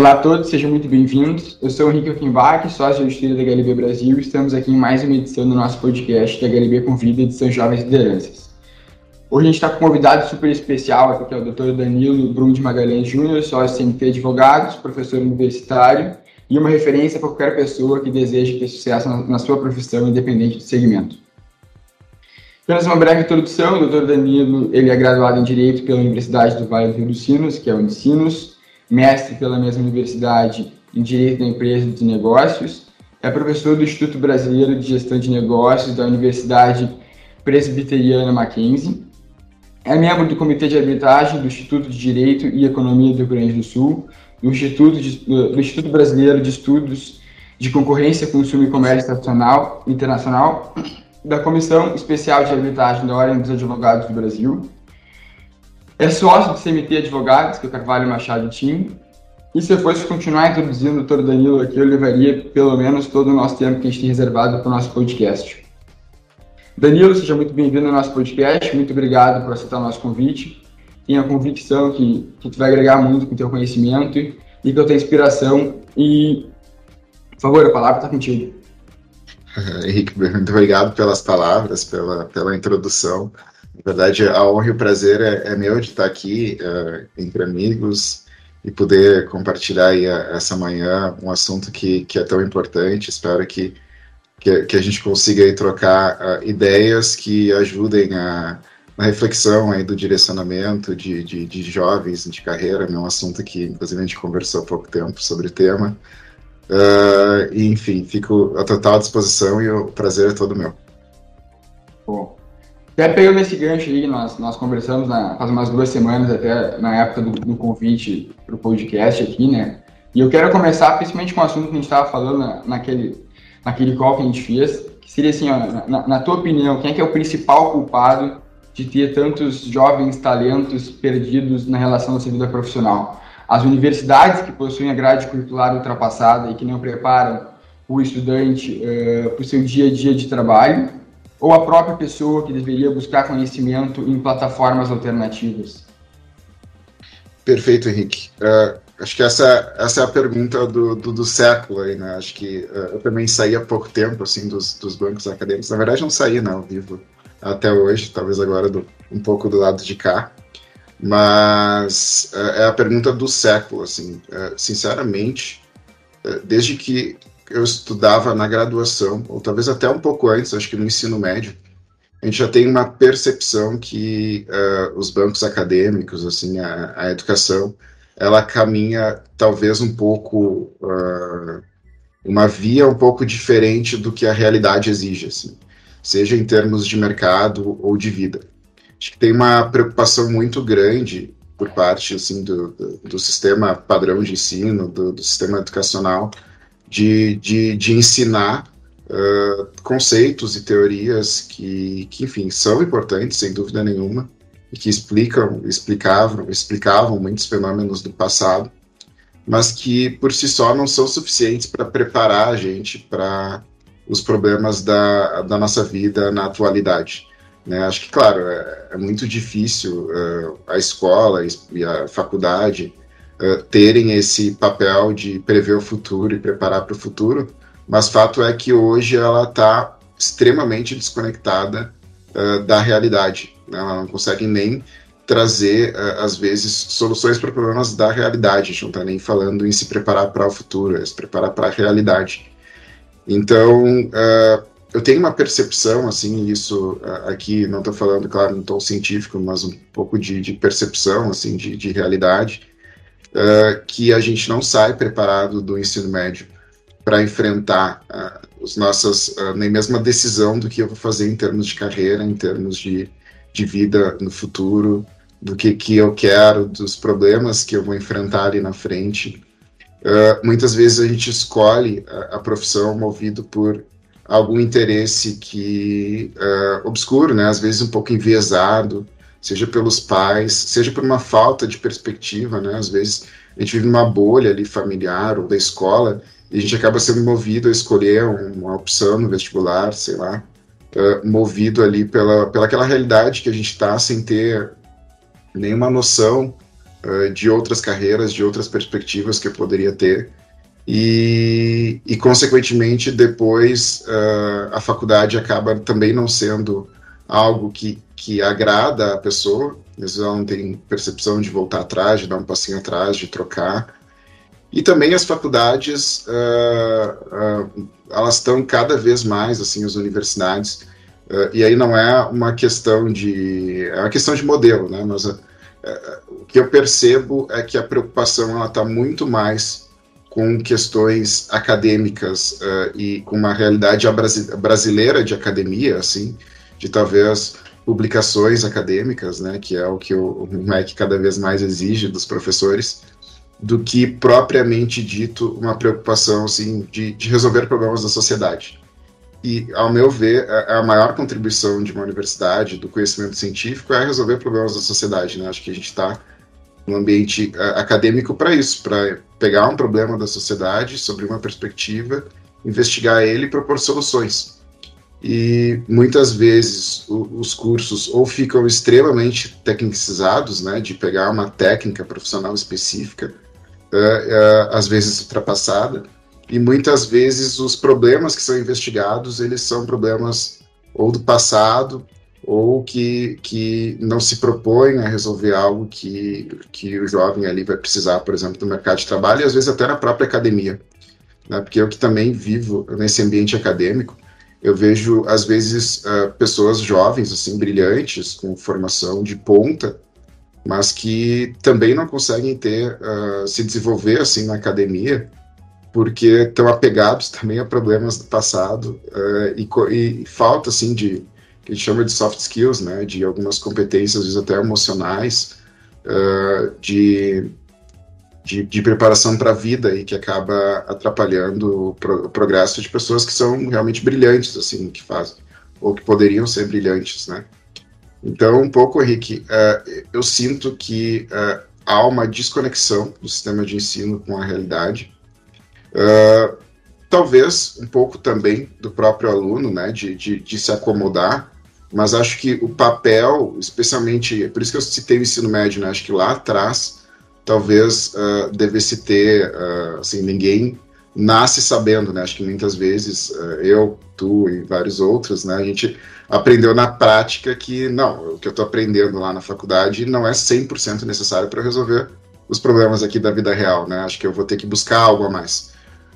Olá a todos, sejam muito bem-vindos. Eu sou o Henrique Offenbach, sócio de estúdio da HLB Brasil e estamos aqui em mais uma edição do nosso podcast da HLB Convida, edição Jovens Lideranças. Hoje a gente está com um convidado super especial aqui, que é o Dr. Danilo Brum de Magalhães Júnior, sócio CMT Advogados, professor universitário e uma referência para qualquer pessoa que deseje ter sucesso na sua profissão, independente do segmento. Apenas uma breve introdução, o Dr. Danilo ele é graduado em Direito pela Universidade do Vale do Rio dos Sinos, que é o Unicinos, mestre pela mesma universidade em Direito da Empresa e de Negócios, é professor do Instituto Brasileiro de Gestão de Negócios da Universidade Presbiteriana Mackenzie, é membro do Comitê de Arbitragem do Instituto de Direito e Economia do Rio Grande do Sul, do Instituto, de, do Instituto Brasileiro de Estudos de Concorrência, Consumo e Comércio Internacional, Internacional da Comissão Especial de Arbitragem da Ordem dos Advogados do Brasil, é sócio do CMT Advogados, que o Carvalho Machado Tim. E se eu fosse continuar introduzindo o doutor Danilo aqui, eu levaria pelo menos todo o nosso tempo que a gente tem reservado para o nosso podcast. Danilo, seja muito bem-vindo ao nosso podcast. Muito obrigado por aceitar o nosso convite. Tenho a convicção que, que tu vai agregar muito com o teu conhecimento e, e com a tua inspiração. E, por favor, a palavra está contigo. Henrique, muito obrigado pelas palavras, pela, pela introdução. Na verdade, a honra e o prazer é, é meu de estar aqui uh, entre amigos e poder compartilhar aí a, essa manhã um assunto que, que é tão importante. Espero que, que, que a gente consiga aí trocar uh, ideias que ajudem a, na reflexão aí do direcionamento de, de, de jovens de carreira. É um assunto que, inclusive, a gente conversou há pouco tempo sobre o tema. Uh, e, enfim, fico à total disposição e o prazer é todo meu. Bom, até pegando esse gancho aí, nós, nós conversamos na, faz umas duas semanas, até na época do, do convite para o podcast aqui, né? E eu quero começar principalmente com o assunto que a gente estava falando na, naquele, naquele call que a gente fez, que seria assim, ó, na, na, tua opinião, quem é que é o principal culpado de ter tantos jovens talentos perdidos na relação da sua vida profissional? As universidades que possuem a grade curricular ultrapassada e que não preparam o estudante uh, para o seu dia a dia de trabalho, ou a própria pessoa que deveria buscar conhecimento em plataformas alternativas? Perfeito, Henrique. Uh, acho que essa, essa é a pergunta do, do, do século aí, né? Acho que uh, eu também saí há pouco tempo, assim, dos, dos bancos acadêmicos. Na verdade, não saí, não, vivo até hoje, talvez agora do, um pouco do lado de cá. Mas uh, é a pergunta do século, assim. sinceramente, desde que eu estudava na graduação, ou talvez até um pouco antes, acho que no ensino médio, a gente já tem uma percepção que uh, os bancos acadêmicos, assim, a, a, educação, ela caminha talvez um pouco uh, uma via um pouco diferente do que a realidade exige, assim, seja em termos de mercado ou de vida. Acho que tem uma preocupação muito grande por parte assim do, do, do sistema padrão de ensino, do, do sistema educacional, de, de, de ensinar uh, conceitos e teorias que, que, enfim, são importantes, sem dúvida nenhuma, e que explicam, explicavam, explicavam muitos fenômenos do passado, mas que por si só não são suficientes para preparar a gente para os problemas da, da nossa vida na atualidade. Né? Acho que, claro, é, é muito difícil uh, a escola e a faculdade terem esse papel de prever o futuro e preparar para o futuro, mas fato é que hoje ela está extremamente desconectada uh, da realidade. Né? Ela não consegue nem trazer, uh, às vezes, soluções para problemas da realidade. A gente não está nem falando em se preparar para o futuro, é se preparar para a realidade. Então, eu tenho uma percepção, assim, isso aqui, não estou falando, claro, no tom científico, mas um pouco de, de percepção, assim, de, de realidade, uh, que a gente não sai preparado do ensino médio para enfrentar uh, os nossas, uh, nem mesmo a decisão do que eu vou fazer em termos de carreira, em termos de, de vida no futuro, do que, que eu quero, dos problemas que eu vou enfrentar ali na frente. Uh, muitas vezes a gente escolhe a, a, profissão movido por algum interesse que uh, obscuro, né? Às vezes um pouco enviesado, seja pelos pais, seja por uma falta de perspectiva, né? Às vezes a gente vive numa bolha ali familiar ou da escola e a gente acaba sendo movido a escolher uma opção no vestibular, sei lá, uh, movido ali pela, pela aquela realidade que a gente está sem ter nenhuma noção uh, de outras carreiras, de outras perspectivas que eu poderia ter. E, e consequentemente, depois uh, a faculdade acaba também não sendo algo que, que agrada a pessoa, ela não tem percepção de voltar atrás, de dar um passinho atrás, de trocar. E também as faculdades, uh, uh, elas estão cada vez mais, assim, as universidades, uh, e aí não é uma questão de, é uma questão de modelo, né, mas o que eu percebo é que a preocupação, ela está muito mais com questões acadêmicas e com uma realidade brasileira de academia, assim, de talvez publicações acadêmicas, né, que é o que o, MEC cada vez mais exige dos professores, do que propriamente dito uma preocupação assim, de, de resolver problemas da sociedade. E, ao meu ver, a, a, maior contribuição de uma universidade, do conhecimento científico, é resolver problemas da sociedade. Né? Acho que a gente está no ambiente a, acadêmico para isso, para pegar um problema da sociedade sobre uma perspectiva, investigar ele e propor soluções. E muitas vezes os cursos ou ficam extremamente tecnicizados, né, de pegar uma técnica profissional específica, é, é, às vezes ultrapassada, e muitas vezes os problemas que são investigados, eles são problemas ou do passado, ou que, que não se propõem a resolver algo que, que o jovem ali vai precisar, por exemplo, do mercado de trabalho, e às vezes até na própria academia. Né? Porque eu que também vivo nesse ambiente acadêmico, eu vejo, às vezes, uh, pessoas jovens, assim, brilhantes, com formação de ponta, mas que também não conseguem ter uh, se desenvolver assim na academia porque estão apegados também a problemas do passado uh, e, e, falta assim de que a gente chama de soft skills, né, de algumas competências às vezes até emocionais de, de, de preparação para a vida e que acaba atrapalhando o, pro, o, progresso de pessoas que são realmente brilhantes assim que fazem ou que poderiam ser brilhantes, né? Então, um pouco, Henrique, uh, eu sinto que uh, há uma desconexão do sistema de ensino com a realidade. Uh, talvez um pouco também do próprio aluno, né, de, de, de, se acomodar, mas acho que o papel, especialmente, por isso que eu citei o ensino médio, né, acho que lá atrás talvez devesse ter, assim, ninguém nasce sabendo, né, acho que muitas vezes eu, tu e vários outros, né, a gente aprendeu na prática que não, o que eu estou aprendendo lá na faculdade não é 100% necessário para resolver os problemas aqui da vida real, né? Acho que eu vou ter que buscar algo a mais.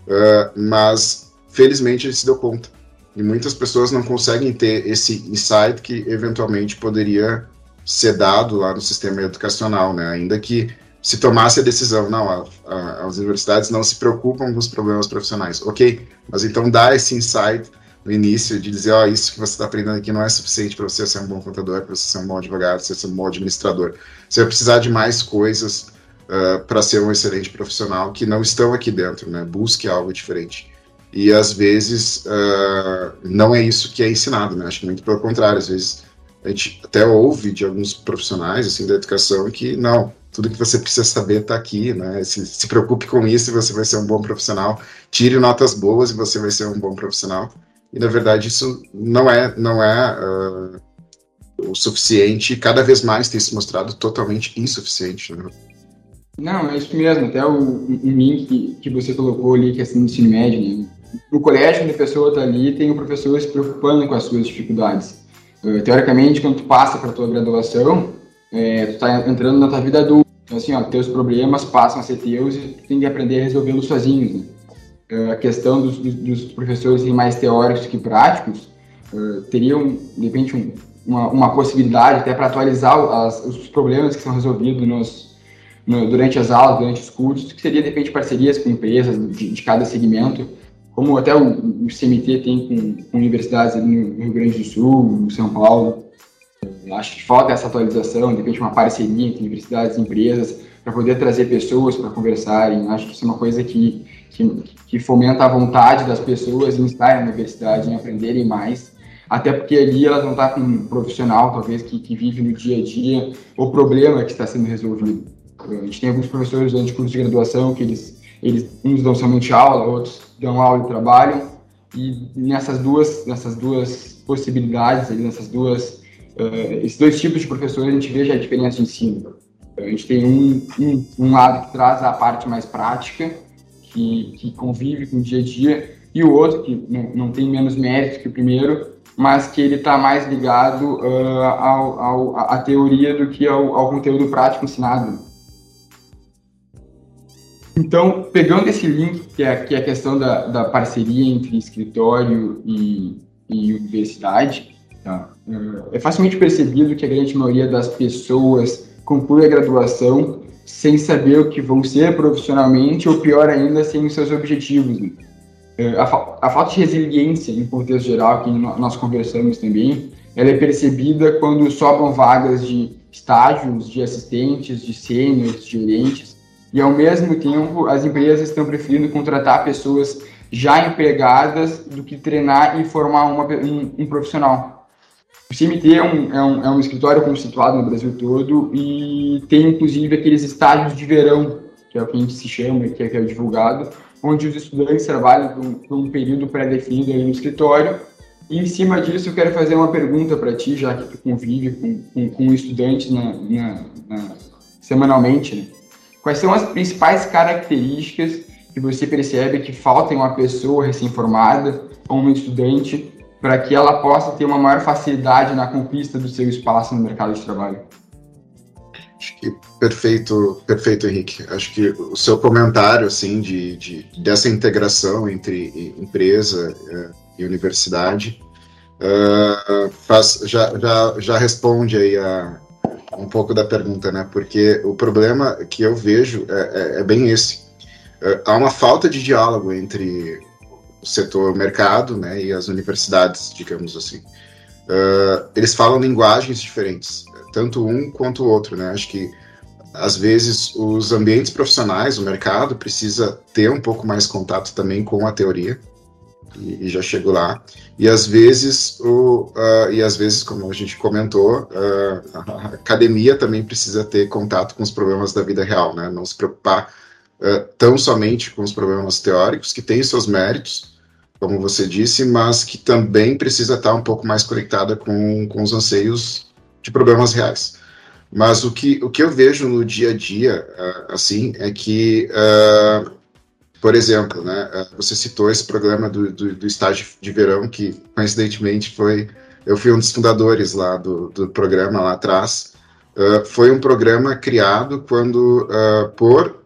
Uh, mas, felizmente, ele se deu conta. E muitas pessoas não conseguem ter esse insight que eventualmente poderia ser dado lá no sistema educacional, né? Ainda que se tomasse a decisão, não, a, a, as universidades não se preocupam com os problemas profissionais. Ok, mas então dá esse insight no início de dizer, ó, oh, isso que você está aprendendo aqui não é suficiente para você ser um bom contador, para você ser um bom advogado, para você ser um bom administrador. Você vai precisar de mais coisas uh, para ser um excelente profissional que não estão aqui dentro, né? Busque algo diferente. E às vezes uh, não é isso que é ensinado, né? Acho que muito pelo contrário, às vezes a gente até ouve de alguns profissionais assim da educação que não, tudo que você precisa saber está aqui, né? Se, se preocupe com isso e você vai ser um bom profissional. Tire notas boas e você vai ser um bom profissional e na verdade isso não é não é uh, o suficiente cada vez mais tem se mostrado totalmente insuficiente né? não é isso mesmo até o, o link que, que você colocou ali que é assim, no ensino médio né? no colégio onde a pessoa está ali tem o professor se preocupando com as suas dificuldades uh, teoricamente quando tu passa para tua graduação é, tu está entrando na tua vida adulta então assim ó teus problemas passam a ser teus e tu tem que aprender a resolvê-los sozinhos né? Eh, a questão dos, dos professores mais teóricos que práticos, uh, teriam, de repente, um, uma, uma, possibilidade até para atualizar as, os problemas que são resolvidos nos, no, durante as aulas, durante os cursos, que seria, de repente, parcerias com empresas de, de cada segmento, como até o, o CMT tem com, com, universidades no Rio Grande do Sul, São Paulo. Eu acho que falta essa atualização, de repente, uma parceria entre universidades e empresas, para poder trazer pessoas para conversarem. Acho que isso é uma coisa que que, que fomenta a vontade das pessoas em estar na universidade, em aprenderem mais, até porque ali elas vão estar com um profissional, talvez, que, que vive no dia a dia o problema que está sendo resolvido. A gente tem alguns professores durante curso de graduação que eles, eles uns dão somente aula, outros dão aula e trabalham, e nessas duas, nessas duas possibilidades, nessas duas, uh, esses dois tipos de professores, a gente vê já a diferença de ensino. A gente tem um, um, um lado que traz a parte mais prática, que, que convive com o dia a dia, e o outro, que não, não tem menos mérito que o primeiro, mas que ele está mais ligado uh, ao, ao, à teoria do que ao, ao conteúdo prático ensinado. Então, pegando esse link, que é, que é a questão da, da parceria entre escritório e, e universidade, tá? é facilmente percebido que a grande maioria das pessoas conclui a graduação sem saber o que vão ser profissionalmente, ou pior ainda, sem os seus objetivos. Né? A, fa a, falta de resiliência, em contexto geral, que nós conversamos também, ela é percebida quando sobram vagas de estágios, de assistentes, de sêniores, de gerentes, e ao mesmo tempo as empresas estão preferindo contratar pessoas já empregadas do que treinar e formar uma, um, um profissional. O CMT é um, é, um, é um escritório constituído no Brasil todo e tem inclusive aqueles estágios de verão, que é o que a gente se chama, que é, que é divulgado, onde os estudantes trabalham por um, por um período pré-definido no escritório. E em cima disso, eu quero fazer uma pergunta para ti, já que tu convive com, com, com estudantes na, na, na, semanalmente. Né? Quais são as principais características que você percebe que faltam em uma pessoa recém-formada ou um estudante para que ela possa ter uma maior facilidade na conquista do seu espaço no mercado de trabalho? Acho que perfeito, perfeito, Henrique. Acho que o seu comentário, assim, de, de dessa integração entre empresa uh, e universidade uh, faz, já, já, já responde aí a, um pouco da pergunta, né? Porque o problema que eu vejo é, é, é bem esse. Uh, há uma falta de diálogo entre o setor mercado, né, e as universidades, digamos assim. eles falam linguagens diferentes tanto um quanto o outro, né? Acho que às vezes os ambientes profissionais, o mercado precisa ter um pouco mais contato também com a teoria e, e já chego lá. E às vezes o uh, e às vezes, como a gente comentou, uh, a academia também precisa ter contato com os problemas da vida real, né? Não se preocupar uh, tão somente com os problemas teóricos que têm seus méritos, como você disse, mas que também precisa estar um pouco mais conectada com, com os anseios de problemas reais. Mas o que, o que eu vejo no dia a dia, uh, assim, é que, uh, por exemplo, né, uh, você citou esse programa do, do, do, estágio de verão, que coincidentemente foi. Eu fui um dos fundadores lá do, do programa lá atrás. foi um programa criado quando, por.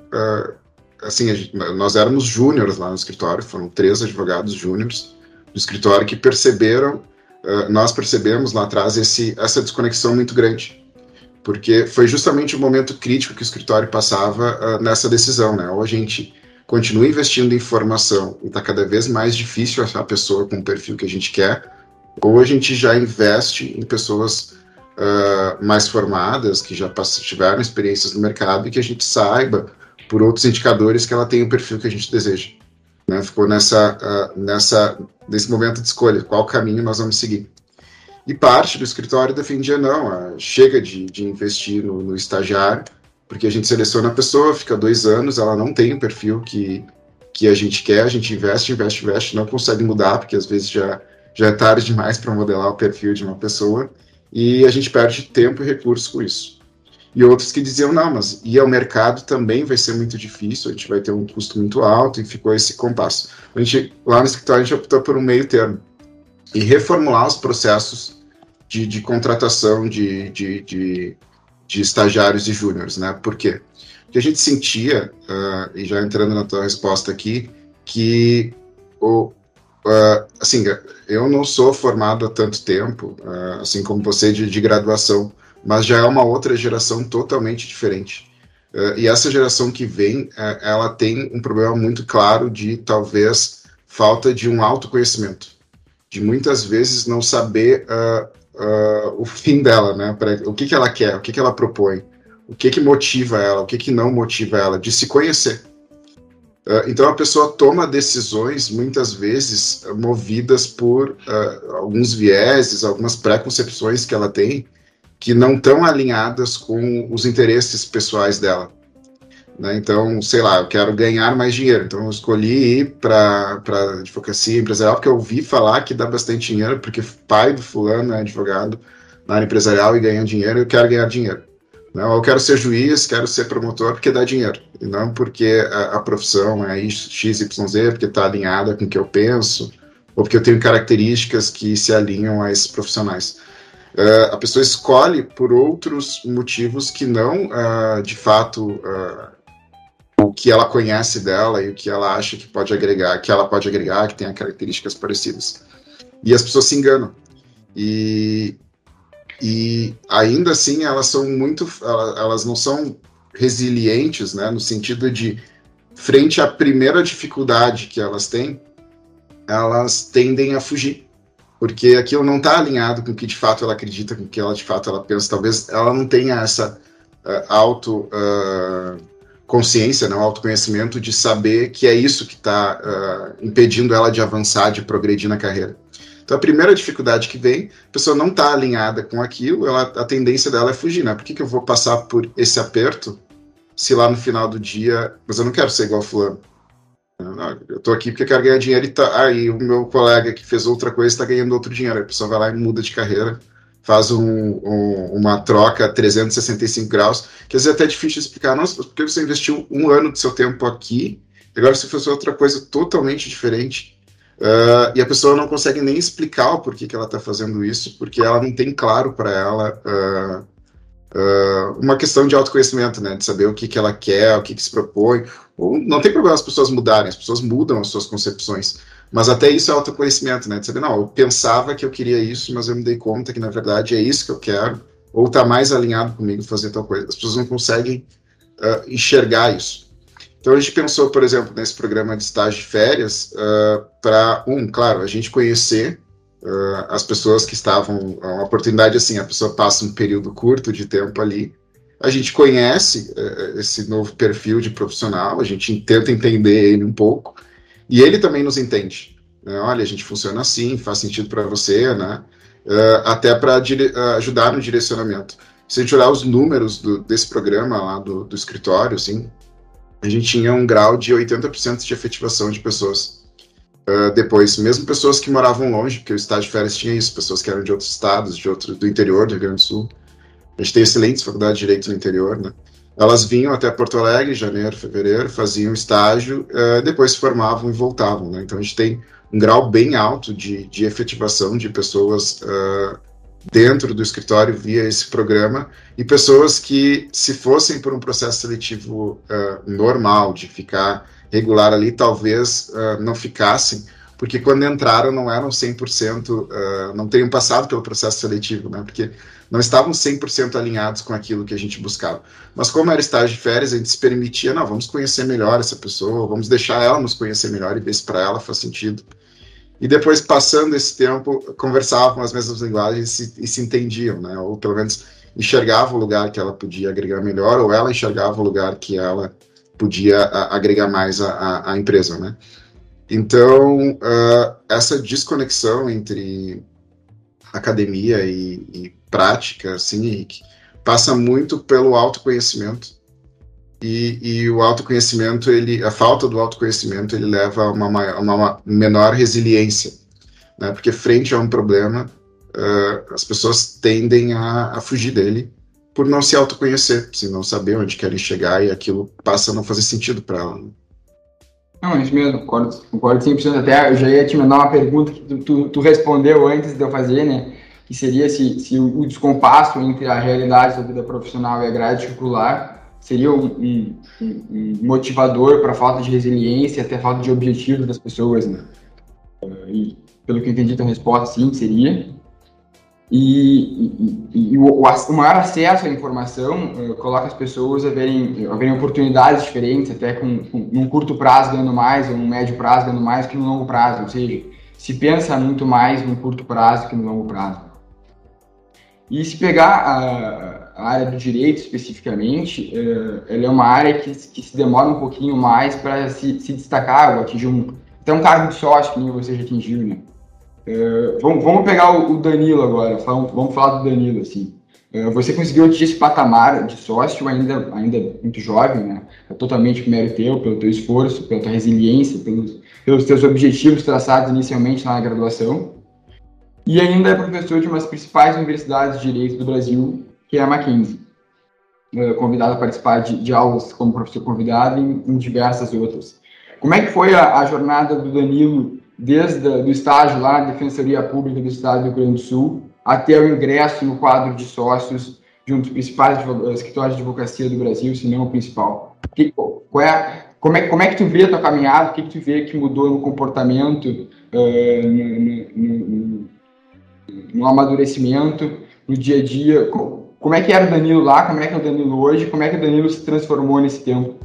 Assim, gente, nós éramos júniores lá no escritório, foram três advogados júniores do escritório que perceberam uh, nós percebemos lá atrás esse, essa desconexão muito grande, porque foi justamente o momento crítico que o escritório passava uh, nessa decisão, né? Ou a gente continua investindo em formação e está cada vez mais difícil achar a pessoa com o perfil que a gente quer, ou a gente já investe em pessoas uh, mais formadas, que já tiveram experiências no mercado e que a gente saiba, por outros indicadores, que ela tem o perfil que a gente deseja. Né? Ficou nessa, uh, nessa, nesse momento de escolha, qual caminho nós vamos seguir. E parte do escritório defendia, não, uh, chega de, de investir no, no, estagiário, porque a gente seleciona a pessoa, fica dois anos, ela não tem o perfil que, que a gente quer, a gente investe, investe, investe, não consegue mudar, porque às vezes já, já é tarde demais para modelar o perfil de uma pessoa, e a gente perde tempo e recursos com isso e outros que diziam, não, mas ir ao mercado também vai ser muito difícil, a gente vai ter um custo muito alto, e ficou esse compasso. A gente, lá no escritório, a gente optou por um meio termo, e reformular os processos de, de contratação de, de, de, de estagiários e júniores, né? Por quê? Porque a gente sentia, uh, e já entrando na tua resposta aqui, que o, Uh, assim, eu não sou formado há tanto tempo, uh, assim como você, de, de graduação, mas já é uma outra geração totalmente diferente. Uh, e essa geração que vem, uh, ela tem um problema muito claro de talvez falta de um autoconhecimento, de muitas vezes não saber uh, o fim dela, né? Pra, o que, que ela quer, o que, que ela propõe, o que, que motiva ela, o que, que não motiva ela, de se conhecer. então a pessoa toma decisões muitas vezes movidas por alguns vieses, algumas preconcepções que ela tem, que não estão alinhadas com os interesses pessoais dela. Né? Então, sei lá, eu quero ganhar mais dinheiro, então eu escolhi ir para advocacia empresarial porque eu ouvi falar que dá bastante dinheiro, porque pai do fulano é advogado na área empresarial e ganha dinheiro, eu quero ganhar dinheiro. Não, eu quero ser juiz, quero ser promotor porque dá dinheiro, e não porque a, a profissão é XYZ, porque está alinhada com o que eu penso, ou porque eu tenho características que se alinham a esses profissionais. Uh, a pessoa escolhe por outros motivos que não, uh, de fato, uh, o que ela conhece dela e o que ela acha que pode agregar, que ela pode agregar, que tenha características parecidas. E as pessoas se enganam. E, e ainda assim elas são muito, elas não são resilientes, né, no sentido de frente à primeira dificuldade que elas têm, elas tendem a fugir porque aquilo não está alinhado com o que de fato ela acredita, com o que ela de fato ela pensa. Talvez ela não tenha essa uh, auto uh, consciência, não, autoconhecimento de saber que é isso que está uh, impedindo ela de avançar, de progredir na carreira. Então a primeira dificuldade que vem, a pessoa não está alinhada com aquilo, ela, a tendência dela é fugir, né? Por que, que eu vou passar por esse aperto se lá no final do dia, mas eu não quero ser igual fulano? Eu tô aqui porque quero ganhar dinheiro e tá, aí o meu colega que fez outra coisa está ganhando outro dinheiro. A pessoa vai lá e muda de carreira, faz um, um, uma troca 365 graus, que às vezes é até difícil explicar. Nossa, porque você investiu um ano do seu tempo aqui, agora você fez outra coisa totalmente diferente. Uh, e a pessoa não consegue nem explicar o porquê que ela está fazendo isso, porque ela não tem claro para ela uh, uh, uma questão de autoconhecimento, né? De saber o que, que ela quer, o que, que se propõe, não tem problema as pessoas mudarem, as pessoas mudam as suas concepções. Mas até isso é autoconhecimento, né? De saber, não, eu pensava que eu queria isso, mas eu me dei conta que na verdade é isso que eu quero, ou está mais alinhado comigo fazer tal coisa. As pessoas não conseguem uh, enxergar isso. Então a gente pensou, por exemplo, nesse programa de estágio de férias, uh, para, um, claro, a gente conhecer uh, as pessoas que estavam. Uma oportunidade assim, a pessoa passa um período curto de tempo ali, a gente conhece uh, esse novo perfil de profissional, a gente tenta entender ele um pouco, e ele também nos entende. Né? Olha, a gente funciona assim, faz sentido para você, né? Uh, até para ajudar no direcionamento. Se a gente olhar os números do, desse programa lá do, do, escritório, assim, a gente tinha um grau de 80% de efetivação de pessoas. Uh, depois, mesmo pessoas que moravam longe, porque o estágio de férias tinha isso, pessoas que eram de outros estados, de outro, do interior do Rio Grande do Sul, a gente tem excelentes faculdades de direito no interior, né? Elas vinham até Porto Alegre, janeiro, fevereiro, faziam estágio, uh, depois se formavam e voltavam, né? Então a gente tem um grau bem alto de, de efetivação de pessoas uh, dentro do escritório via esse programa e pessoas que, se fossem por um processo seletivo uh, normal, de ficar regular ali, talvez não ficassem, porque quando entraram não eram 100%, uh, não teriam passado pelo processo seletivo, né? Porque não estavam 100% alinhados com aquilo que a gente buscava. Mas como era estágio de férias, a gente se permitia, não, vamos conhecer melhor essa pessoa, vamos deixar ela nos conhecer melhor e ver se para ela faz sentido. E depois, passando esse tempo, conversavam as mesmas linguagens e se, e se entendiam, né? Ou pelo menos enxergavam o lugar que ela podia agregar melhor, ou ela enxergava o lugar que ela podia a, agregar mais à empresa, né? Então, uh, essa desconexão entre academia e, e prática, assim, Henrique, passa muito pelo autoconhecimento. E, e, o autoconhecimento, ele, a falta do autoconhecimento, ele leva a uma, uma menor resiliência, né? Porque frente a um problema, uh, as pessoas tendem a, a, fugir dele por não se autoconhecer, se não saber onde querem chegar e aquilo passa a não fazer sentido para ela. Não, é isso mesmo, concordo, concordo 100%. Até eu já ia te mandar uma pergunta que tu, tu, tu respondeu antes de eu fazer, né? Que seria se, se o, descompasso entre a realidade da vida profissional e a grade curricular seria um, um, um motivador para a falta de resiliência, até falta de objetivo das pessoas, né? E, pelo que eu entendi, a resposta sim, seria. E, e, e o, o, maior acesso à informação uh, coloca as pessoas a verem, a verem oportunidades diferentes, até com, com um curto prazo ganhando mais, ou um médio prazo ganhando mais que no longo prazo. Ou seja, se pensa muito mais no curto prazo que no longo prazo. E se pegar a, a área do direito especificamente, uh, ela é uma área que, que se demora um pouquinho mais para se, se destacar, ou atingir um, até um cargo de sócio que nem você já atingiu, né? Uh, vamos, vamos, pegar o, Danilo agora, vamos, falar do Danilo, assim. Uh, você conseguiu atingir esse patamar de sócio ainda, ainda muito jovem, né? É totalmente mérito teu, pelo teu esforço, pela tua resiliência, pelos, pelos teus objetivos traçados inicialmente na graduação. E ainda é professor de uma das principais universidades de direito do Brasil, que é a Mackenzie. uh, convidado a participar de, de, aulas como professor convidado em, em, diversas outras. Como é que foi a, a jornada do Danilo desde o estágio lá na Defensoria Pública do Estado do Rio Grande do Sul até o ingresso no quadro de sócios de um dos principais escritórios de advocacia do Brasil, se não o principal? Que, qual é, como, é, como é que tu vê a tua caminhada? O que, que tu vê que mudou no comportamento, uh, no, no, no, no, amadurecimento, no dia a dia? Como é que era o Danilo lá? Como é que é o Danilo hoje? Como é que o Danilo se transformou nesse tempo?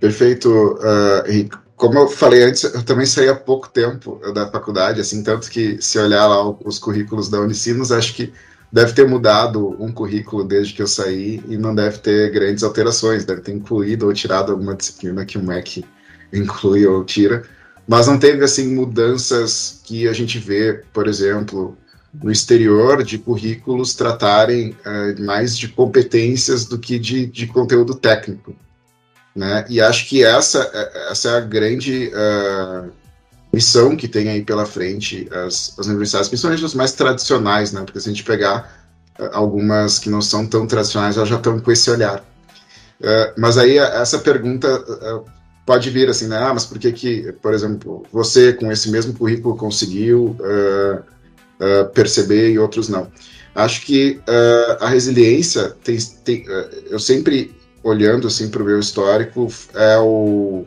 Perfeito, uh, Henrique como eu falei antes, eu também saí há pouco tempo da faculdade, assim, tanto que se olhar lá os currículos da Unicinos, acho que deve ter mudado um currículo desde que eu saí e não deve ter grandes alterações, deve ter incluído ou tirado alguma disciplina que o MEC inclui ou tira, mas não teve, assim, mudanças que a gente vê, por exemplo, no exterior, de currículos tratarem uh, mais de competências do que de, de conteúdo técnico. Né? E acho que essa, essa é a grande uh, missão que tem aí pela frente as, as universidades, principalmente as mais tradicionais, né? porque se a gente pegar uh, algumas que não são tão tradicionais, elas já estão com esse olhar. Uh, mas aí essa pergunta pode vir assim, né? Ah, mas por que que, por exemplo, você com esse mesmo currículo conseguiu perceber e outros não? Acho que a resiliência tem, tem eu sempre olhando assim para o meu histórico, é o,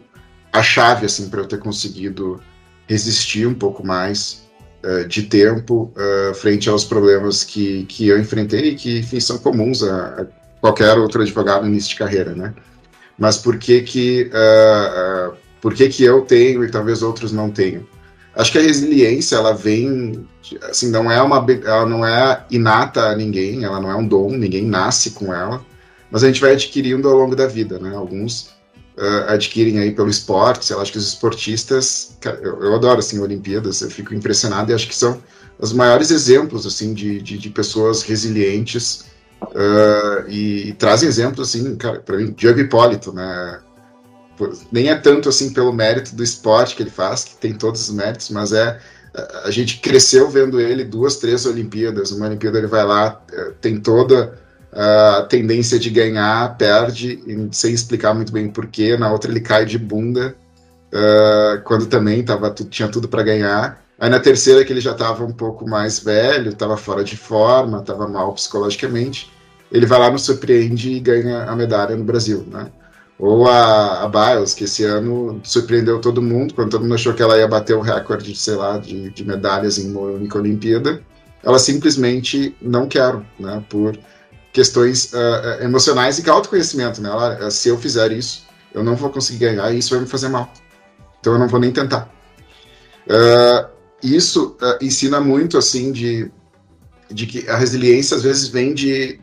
a chave assim para eu ter conseguido resistir um pouco mais uh, de tempo uh, frente aos problemas que, que eu enfrentei e que enfim, são comuns a, a, qualquer outro advogado no início de carreira, né? Mas por que que uh, por que que eu tenho e talvez outros não tenham? Acho que a resiliência ela vem assim não é uma ela não é inata a ninguém, ela não é um dom, ninguém nasce com ela mas a gente vai adquirindo ao longo da vida, né? Alguns uh, adquirem aí pelo esporte, eu acho que os esportistas, eu, eu, adoro, assim, Olimpíadas, eu fico impressionado e acho que são os maiores exemplos, assim, de, de, de pessoas resilientes uh, e, e, trazem exemplos, assim, para mim, Diego Hipólito, né? Nem é tanto, assim, pelo mérito do esporte que ele faz, que tem todos os méritos, mas é a gente cresceu vendo ele duas, três Olimpíadas. Uma Olimpíada ele vai lá, eh, tem toda a tendência de ganhar, perde, sem explicar muito bem porquê. Na outra ele cai de bunda, uh, quando também tava, tinha tudo para ganhar. Aí na terceira que ele já estava um pouco mais velho, estava fora de forma, estava mal psicologicamente, ele vai lá, nos surpreende e ganha a medalha no Brasil, né? Ou a, a Biles, que esse ano surpreendeu todo mundo, quando todo mundo achou que ela ia bater o recorde, sei lá, de, de medalhas em uma única Olimpíada, ela simplesmente não quer, né? Por questões uh, emocionais e autoconhecimento, né? Ela, se eu fizer isso, eu não vou conseguir ganhar e isso vai me fazer mal. Então eu não vou nem tentar. Uh, isso uh, ensina muito, assim, de, de que a resiliência às vezes vem de...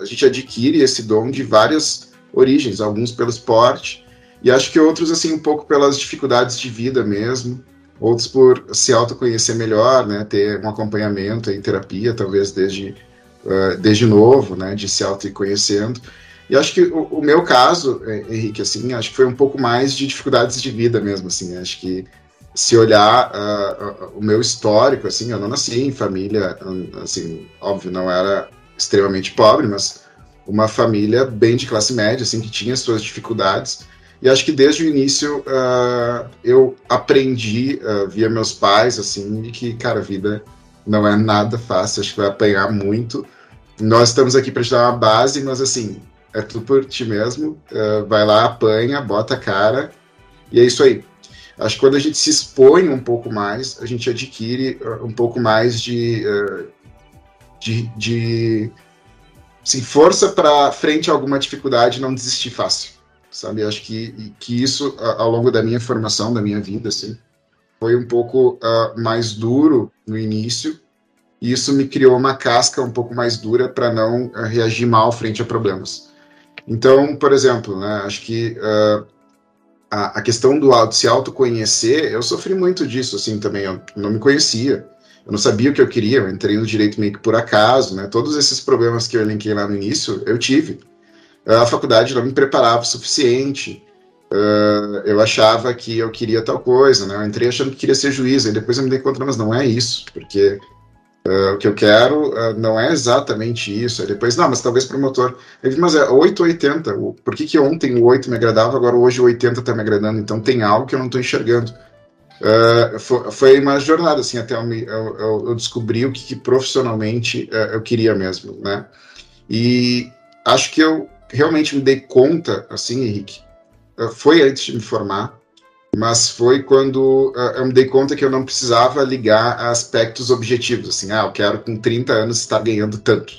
A gente adquire esse dom de várias origens, alguns pelo esporte, e acho que outros, assim, um pouco pelas dificuldades de vida mesmo, outros por se autoconhecer melhor, né? Ter um acompanhamento em terapia, talvez desde uh, desde novo, né, de se autoconhecendo. E acho que o, o, meu caso, eh, Henrique, assim, acho que foi um pouco mais de dificuldades de vida mesmo, assim, acho que se olhar uh, uh, o meu histórico, assim, eu não nasci em família, assim, óbvio, não era extremamente pobre, mas uma família bem de classe média, assim, que tinha suas dificuldades. E acho que desde o início uh, eu aprendi via meus pais, assim, de que, cara, a vida não é nada fácil, acho que vai apanhar muito. Nós estamos aqui para te dar uma base, mas assim, é tudo por ti mesmo. Uh, vai lá, apanha, bota a cara, e é isso aí. Acho que quando a gente se expõe um pouco mais, a gente adquire uh, um pouco mais de, uh, de, de força para frente a alguma dificuldade não desistir fácil, sabe? Acho que, que isso, ao longo da minha formação, da minha vida, assim, foi um pouco uh, mais duro no início, e isso me criou uma casca um pouco mais dura para não uh, reagir mal frente a problemas. Então, por exemplo, né, acho que uh, a, a, questão do auto, se autoconhecer, eu sofri muito disso assim também. Eu não me conhecia, eu não sabia o que eu queria, eu entrei no direito meio que por acaso, né? Todos esses problemas que eu elenquei lá no início, eu tive. A faculdade não me preparava o suficiente. Uh, eu achava que eu queria tal coisa, né? Eu entrei achando que queria ser juiz, e depois eu me dei conta, mas não é isso, porque Uh, o que eu quero uh, não é exatamente isso. Aí depois, não, mas talvez promotor. Ele mas é 8 ou 80. Por que, que ontem o 8 me agradava, agora hoje o 80 está me agradando? Então tem algo que eu não estou enxergando. Foi, foi, uma jornada, assim, até eu, eu, eu descobri o que, que profissionalmente eu queria mesmo, né? E acho que eu realmente me dei conta, assim, Henrique, foi antes de me formar, mas foi quando uh, eu me dei conta que eu não precisava ligar a aspectos objetivos, assim, ah, eu quero com 30 anos estar ganhando tanto.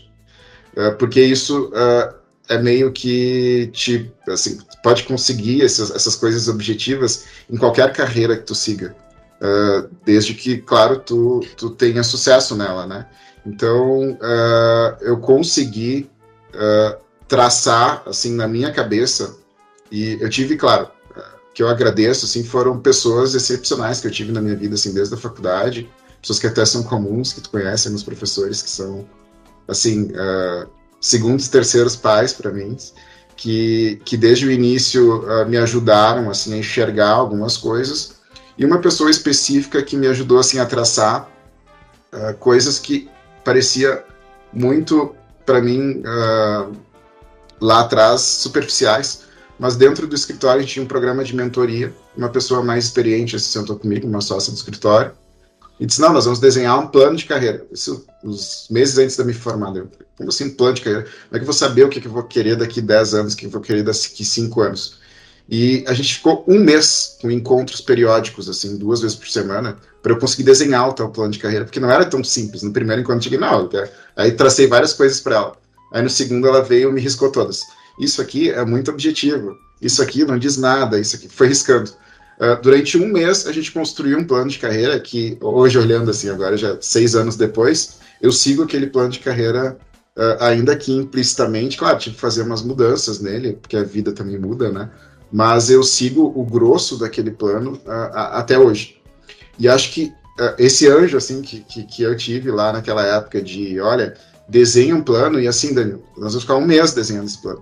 Uh, porque isso uh, é meio que te, assim, pode conseguir essas, essas coisas objetivas em qualquer carreira que tu siga, desde que, claro, tu, tu tenha sucesso nela, né? Então, eu consegui traçar, assim, na minha cabeça, e eu tive, claro, que eu agradeço, assim, foram pessoas excepcionais que eu tive na minha vida, assim, desde a faculdade, pessoas que até são comuns, que tu conhece, meus professores, que são, assim, uh, segundos, terceiros pais para mim, que, que desde o início uh, me ajudaram, assim, a enxergar algumas coisas, e uma pessoa específica que me ajudou, assim, a traçar uh, coisas que parecia muito, para mim, lá atrás, superficiais, mas dentro do escritório a gente tinha um programa de mentoria. Uma pessoa mais experiente se sentou comigo, uma sócia do escritório, e disse: Não, nós vamos desenhar um plano de carreira. Isso uns meses antes de me formar. Eu, Como assim, plano de carreira? Como é que eu vou saber o que, que eu vou querer daqui 10 anos, o que eu vou querer daqui 5 anos? E a gente ficou um mês com encontros periódicos, assim, duas vezes por semana, para eu conseguir desenhar o tal plano de carreira, porque não era tão simples. No primeiro encontro eu cheguei, não, aí tracei várias coisas para ela. Aí no segundo ela veio e me riscou todas isso aqui é muito objetivo, isso aqui não diz nada, isso aqui foi riscando. Uh, durante um mês a gente construiu um plano de carreira que hoje olhando assim agora já seis anos depois eu sigo aquele plano de carreira uh, ainda que implicitamente, claro, tive que fazer umas mudanças nele porque a vida também muda, né? Mas eu sigo o grosso daquele plano uh, até hoje. E acho que esse anjo assim que, que, que eu tive lá naquela época de, olha, desenha um plano e assim, Daniel, nós vamos ficar um mês desenhando esse plano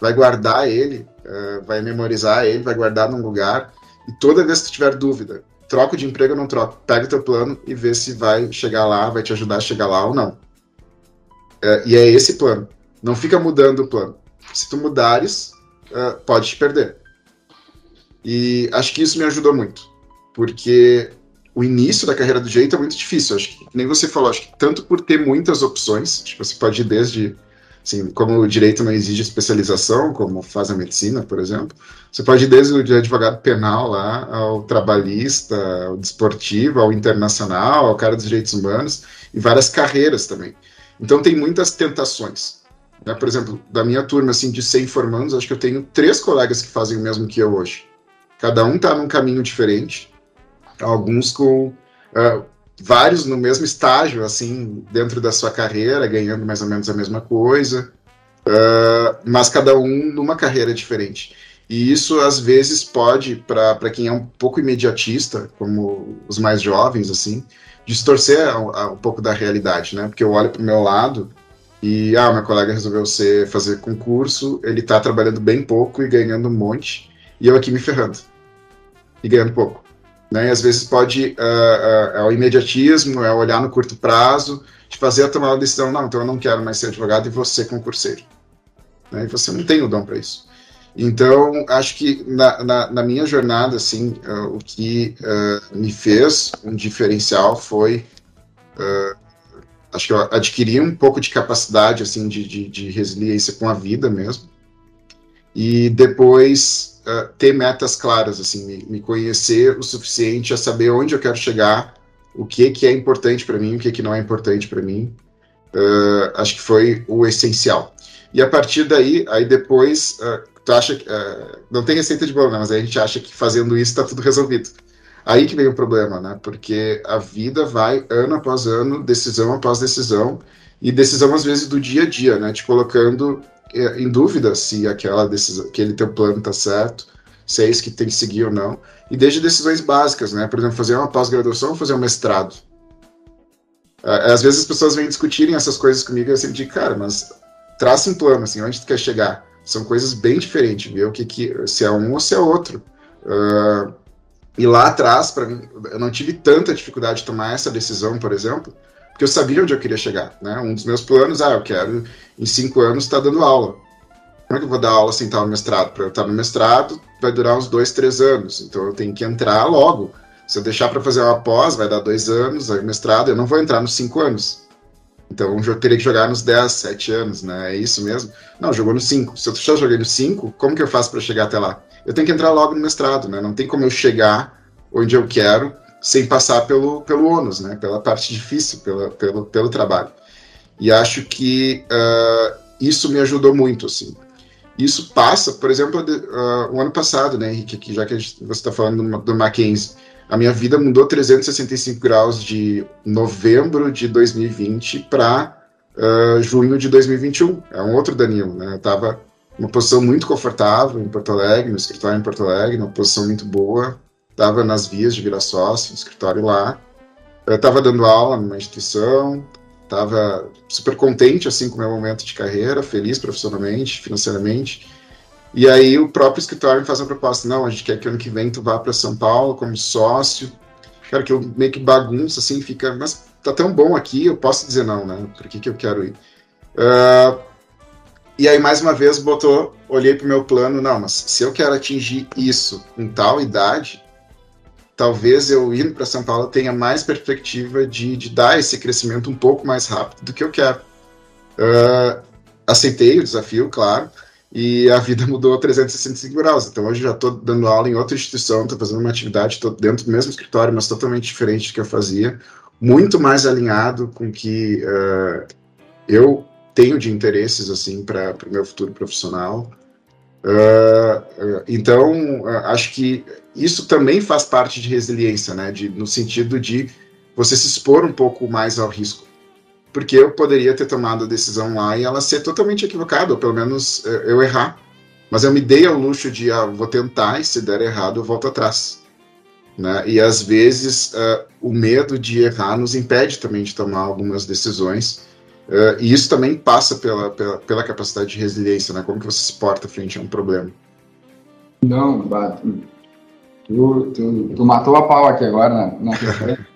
vai guardar ele, uh, vai memorizar ele, vai guardar num lugar, e toda vez que tu tiver dúvida, troca de emprego ou não troca, pega teu plano e vê se vai chegar lá, vai te ajudar a chegar lá ou não. Uh, e é esse plano. Não fica mudando o plano. Se tu mudares, uh, pode te perder. E acho que isso me ajudou muito, porque o início da carreira do jeito é muito difícil. Acho que, nem você falou, acho que tanto por ter muitas opções, tipo, você pode ir desde Assim, como o direito não exige especialização, como faz a medicina, por exemplo, você pode ir desde o advogado penal lá, ao trabalhista, ao desportivo, ao internacional, ao cara dos direitos humanos, e várias carreiras também. Então tem muitas tentações. Né? Por exemplo, da minha turma assim, de 100 formandos, acho que eu tenho três colegas que fazem o mesmo que eu hoje. Cada um está num caminho diferente, alguns com uh, vários no mesmo estágio, assim, dentro da sua carreira, ganhando mais ou menos a mesma coisa, uh, mas cada um numa carreira diferente. E isso, às vezes, pode, para quem é um pouco imediatista, como os mais jovens, assim, distorcer um, um pouco da realidade, né? Porque eu olho para o meu lado e, ah, meu colega resolveu ser, fazer concurso, ele está trabalhando bem pouco e ganhando um monte, e eu aqui me ferrando e ganhando pouco. Né? E às vezes pode, uh, uh, é o imediatismo, é olhar no curto prazo, de fazer a tomada de decisão, não, então eu não quero mais ser advogado e você concurseiro. Né? E você não tem o dom para isso. Então, acho que na, na, na minha jornada, assim, uh, o que me fez um diferencial foi, acho que eu adquiri um pouco de capacidade, assim, de, de, de resiliência com a vida mesmo. E depois uh, ter metas claras, assim, me, me, conhecer o suficiente a saber onde eu quero chegar, o que que é importante para mim, o que que não é importante para mim. Uh, acho que foi o essencial. E a partir daí, aí depois, uh, tu acha que não tem receita de bolo, né? mas a gente acha que fazendo isso está tudo resolvido. Aí que vem o problema, né? Porque a vida vai ano após ano, decisão após decisão, e decisão às vezes do dia a dia, né? Te colocando é, em dúvida se aquela decisão, aquele teu plano está certo, se é isso que tem que seguir ou não. E desde decisões básicas, né? Por exemplo, fazer uma pós-graduação ou fazer um mestrado. É, às vezes as pessoas vêm discutirem essas coisas comigo e eu sempre digo, cara, mas traça um plano, assim, onde tu quer chegar. São coisas bem diferentes, viu? O que, que se é um ou se é outro. Uh, e lá atrás, para mim, eu não tive tanta dificuldade de tomar essa decisão, por exemplo, porque eu sabia onde eu queria chegar, né? Um dos meus planos, ah, eu quero em cinco anos estar tá dando aula. Como é que eu vou dar aula sem estar no mestrado? Para eu estar no mestrado, vai durar uns dois, três anos. Então eu tenho que entrar logo. Se eu deixar para fazer uma pós, vai dar dois anos, aí mestrado, eu não vou entrar nos cinco anos. Então eu teria que jogar nos 10, 7 anos, né? É isso mesmo? Não, jogou nos 5. Se eu já joguei nos 5, como que eu faço para chegar até lá? Eu tenho que entrar logo no mestrado, né? Não tem como eu chegar onde eu quero sem passar pelo, pelo ônus, né? Pela parte difícil, pela, pelo, pelo trabalho. E acho que uh, isso me ajudou muito, assim. Isso passa, por exemplo, uh, o ano passado, né, Henrique, já que gente, você está falando do, Mackenzie, a minha vida mudou 365 graus de novembro de 2020 para uh, junho de 2021. É um outro Danilo, né? Eu estava numa posição muito confortável em Porto Alegre, no escritório em Porto Alegre, uma posição muito boa. Estava nas vias de virar sócio, no escritório lá. Eu estava dando aula numa instituição, estava super contente assim com o meu momento de carreira, feliz profissionalmente, financeiramente. E aí o próprio escritório me faz uma proposta, não, a gente quer que ano que vem tu vá para São Paulo como sócio. Cara, que eu meio que bagunça assim, fica, mas tá tão bom aqui, eu posso dizer não, né? Por que, que eu quero ir? Uh, e aí, mais uma vez, botou, olhei pro meu plano, não, mas se eu quero atingir isso com tal idade, talvez eu indo para São Paulo tenha mais perspectiva de, de, dar esse crescimento um pouco mais rápido do que eu quero. Uh, aceitei o desafio, claro, e a vida mudou 365 graus. Então hoje já estou dando aula em outra instituição, estou fazendo uma atividade, estou dentro do mesmo escritório, mas totalmente diferente do que eu fazia, muito mais alinhado com o que uh, eu tenho de interesses assim para o meu futuro profissional. Uh, então acho que isso também faz parte de resiliência, né? De, no sentido de você se expor um pouco mais ao risco porque eu poderia ter tomado a decisão lá e ela ser totalmente equivocada, ou pelo menos eh, eu errar. Mas eu me dei ao luxo de, ah, vou tentar e se der errado eu volto atrás. Né? E às vezes uh, o medo de errar nos impede também de tomar algumas decisões. Uh, e isso também passa pela, pela, pela, capacidade de resiliência, né? Como que você se porta frente a um problema. Não, tu, tu, tu matou a pau aqui agora na, na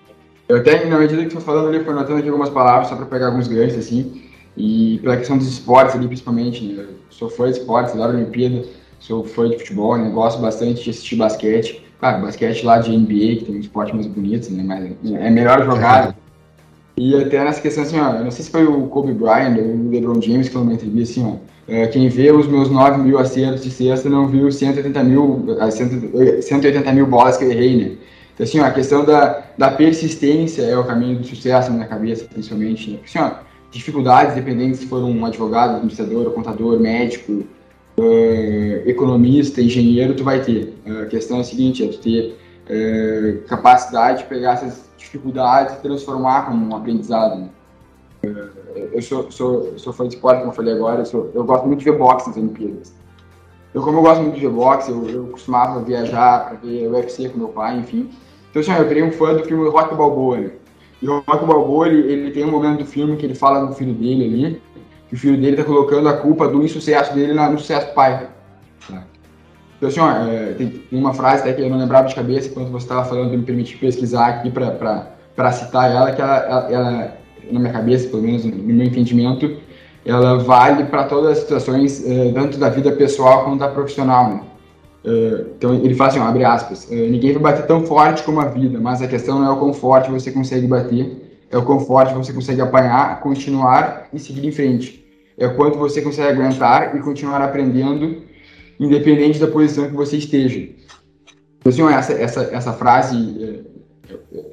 Eu até, na medida que tu falando ali, fui anotando aqui algumas palavras só para pegar alguns ganchos, assim. E pela questão dos esportes ali, principalmente, né? Eu sou fã de esportes, adoro a Olimpíada, sou fã de futebol, né? Gosto bastante de assistir basquete. Claro, basquete lá de NBA, que tem um esporte mais bonito, né? Mas é melhor jogar. E até nessa questão, assim, ó, não sei se foi o Kobe Bryant ou o LeBron James que falou numa entrevista, assim, ó, é, quem vê os meus 9 mil acertos de sexta não viu 180 mil, 180 mil bolas que eu errei, né? Então, assim, ó, a questão da, da persistência é o caminho do sucesso na minha cabeça, principalmente. Né? Assim, ó, dificuldades, dependendo se for um advogado, administrador, contador, médico, uh, economista, engenheiro, tu vai ter. A questão é a seguinte, é tu ter uh, capacidade de pegar essas dificuldades transformar como um aprendizado. Né? eu sou, sou, sou fã de esporte, como eu falei agora, eu, sou, eu gosto muito de ver boxe nas Olimpíadas. Eu, como eu gosto muito de ver boxe, eu, eu costumava viajar para ver UFC com meu pai, enfim. Então, assim, eu virei um fã do filme Rock Balboa, né? E o Rock Balboa, ele, ele tem um momento do filme que ele fala do filho dele ali, que o filho dele tá colocando a culpa do insucesso dele no sucesso do pai. Então, assim, ó, é, tem, uma frase até que eu não lembrava de cabeça, quando você estava falando, me permiti pesquisar aqui para citar ela, que ela, ela, ela, na minha cabeça, pelo menos no meu entendimento, ela vale para todas as situações, uh, tanto da vida pessoal quanto da profissional, né? Uh, então ele fala assim, abre aspas, uh, ninguém vai bater tão forte como a vida, mas a questão não é o quão forte você consegue bater, é o quão forte você consegue apanhar, continuar e seguir em frente. É o quanto você consegue aguentar e continuar aprendendo, independente da posição que você esteja. Então, assim, essa, essa, essa frase,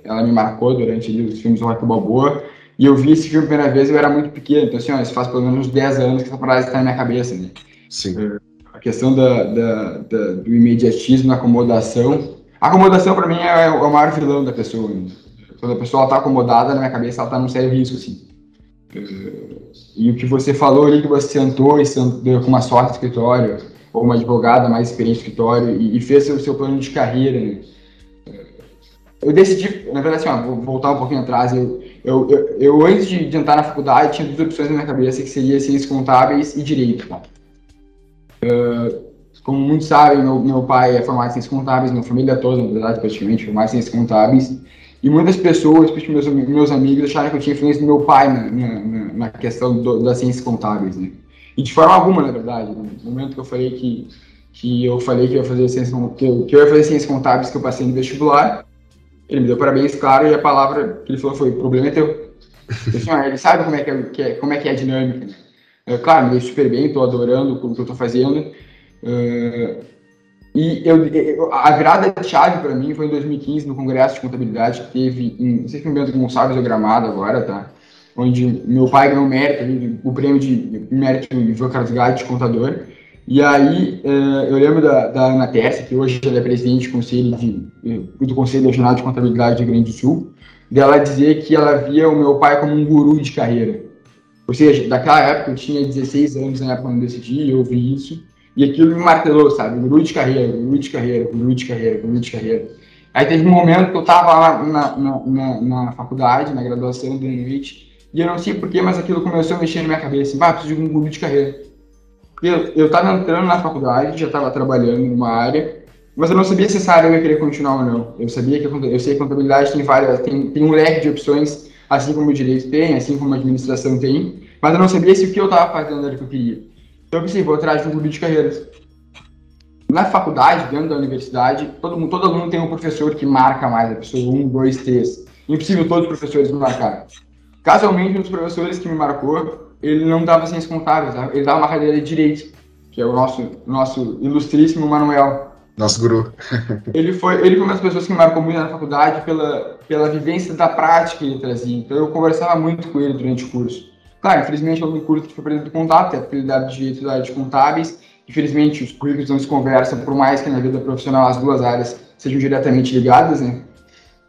ela me marcou durante os filmes do Rock Balboa, e eu vi esse filme a primeira vez, eu era muito pequeno, então assim, ó, isso faz pelo menos uns 10 anos que essa frase está na minha cabeça, né? Sim. É, questão da, da, da, do imediatismo, da acomodação. A acomodação, para mim, é, é, o maior vilão da pessoa. Né? Quando a pessoa está acomodada, na minha cabeça, ela está num sério risco, assim. E o que você falou ali, que você sentou e sentou com uma sorte de escritório, ou uma advogada mais experiente no escritório, e, e fez o seu plano de carreira, né? Eu decidi, na verdade, assim, ó, vou voltar um pouquinho atrás, eu, eu, eu, eu antes de, de, entrar na faculdade, tinha duas opções na minha cabeça, que seria ciências contábeis e direito. Uh, como muitos sabem, meu, meu pai é formado em ciências contábeis, minha família toda, na verdade, praticamente, formada em ciências contábeis. E muitas pessoas, meus, meus amigos, acharam que eu tinha influência do meu pai na, na, na questão do, das ciências contábeis, né? E de forma alguma, na verdade. Né? No momento que eu falei que, que eu falei que eu ia fazer ciências, que eu, que eu ia fazer ciências contábeis, que eu passei no vestibular, ele me deu parabéns, claro, e a palavra que ele falou foi: o problema é teu. Assim, ele sabe como é que é, que é, como é, que é a dinâmica. Né? Claro, me dei super bem, estou adorando o que eu estou fazendo. Uh, e eu, a virada de chave para mim foi em 2015, no Congresso de Contabilidade, que teve, em, não sei se me Bento Gonçalves ou Gramado agora, tá? Onde meu pai ganhou mérito, o prêmio de mérito João Carlos de contador. E aí, uh, eu lembro da, da Ana Tessa, que hoje ela é presidente do Conselho, de, do Conselho Nacional de Contabilidade do Grande do Sul, dela dizer que ela via o meu pai como um guru de carreira. Ou seja, daquela época, eu tinha 16 anos na época quando decidi, eu ouvi isso, e aquilo me martelou, sabe? Guru de carreira, guru de carreira, guru de carreira, guru de carreira. Aí teve um momento que eu estava lá na, na, na, na, faculdade, na graduação do NUIT, e eu não sei porquê, mas aquilo começou a mexer na minha cabeça. Bah, preciso de um guru de carreira. Eu estava entrando na faculdade, já estava trabalhando numa área, mas eu não sabia se essa área eu ia querer continuar ou não. Eu sabia que eu sei que contabilidade tem várias, tem, tem um leque de opções, assim como o direito tem, assim como a administração tem, mas eu não sabia se o que eu estava fazendo era o que eu queria. Então eu pensei, vou atrás de um clube de carreiras. Na faculdade, dentro da universidade, todo, mundo, todo aluno tem um professor que marca mais, a pessoa 1, 2, 3. Impossível todos os professores marcarem. Casualmente, um dos professores que me marcou, ele não dava ciências contábeis, tá? ele dava uma cadeira de direito, que é o nosso, nosso ilustríssimo Manuel. Nosso guru. ele, foi, ele foi uma das pessoas que me marcou muito na faculdade pela, pela vivência da prática que ele trazia. Então eu conversava muito com ele durante o curso. Claro, infelizmente é um curso que foi perdido de contato, é a habilidade de direito da área de contábeis. Infelizmente, os currículos não se conversam, por mais que na vida profissional as duas áreas sejam diretamente ligadas, né?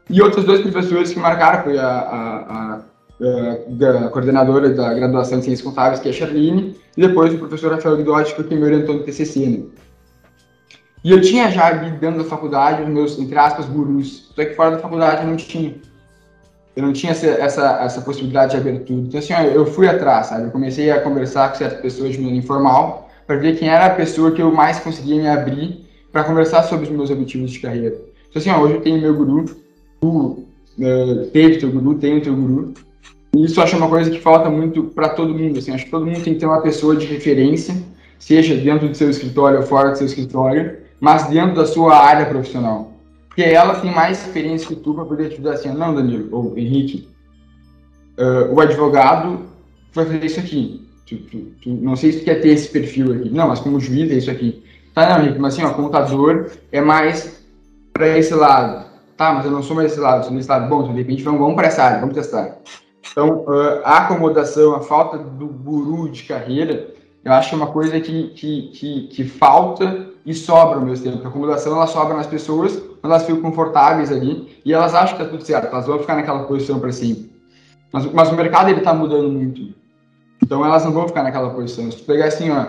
E outros dois professores que marcaram foi a, a, a, a, coordenadora da graduação de Ciências Contábeis, que é a Charline, e depois o professor Rafael Guidotti, que foi quem me orientou no TCC, né? E eu tinha já dentro da faculdade os meus, entre aspas, gurus, só que fora da faculdade eu não tinha eu não tinha essa, essa, essa possibilidade de abertura. Então, assim, eu fui atrás, sabe? Eu comecei a conversar com certas pessoas de maneira informal para ver quem era a pessoa que eu mais conseguia me abrir para conversar sobre os meus objetivos de carreira. Então, assim, ó, hoje eu tenho meu guru, tu uh, teve teu guru, tenho teu guru. E isso acho uma coisa que falta muito para todo mundo. Assim, acho que todo mundo tem que ter uma pessoa de referência, seja dentro do seu escritório ou fora do seu escritório, mas dentro da sua área profissional. Porque ela tem mais experiência que tu para poder te dizer assim, não, Danilo, ou Henrique, uh, o advogado vai fazer isso aqui. Tu, tu, tu, não sei se tu quer ter esse perfil aqui. Não, mas como juiz é isso aqui. Tá, não, Henrique, mas assim, ó, contador é mais para esse lado. Tá, mas eu não sou mais esse lado, sou desse lado. Bom, então, de repente vamos, vamos para essa área, vamos testar. Então, uh, a acomodação, a falta do guru de carreira, eu acho é uma coisa que, que, que, que falta e sobra ao mesmo tempo. A acomodação ela sobra nas pessoas elas ficam confortáveis ali e elas acham que está tudo certo, elas vão ficar naquela posição para sempre. Mas, mas o mercado ele está mudando muito. Então elas não vão ficar naquela posição. Se tu pegar assim, ó,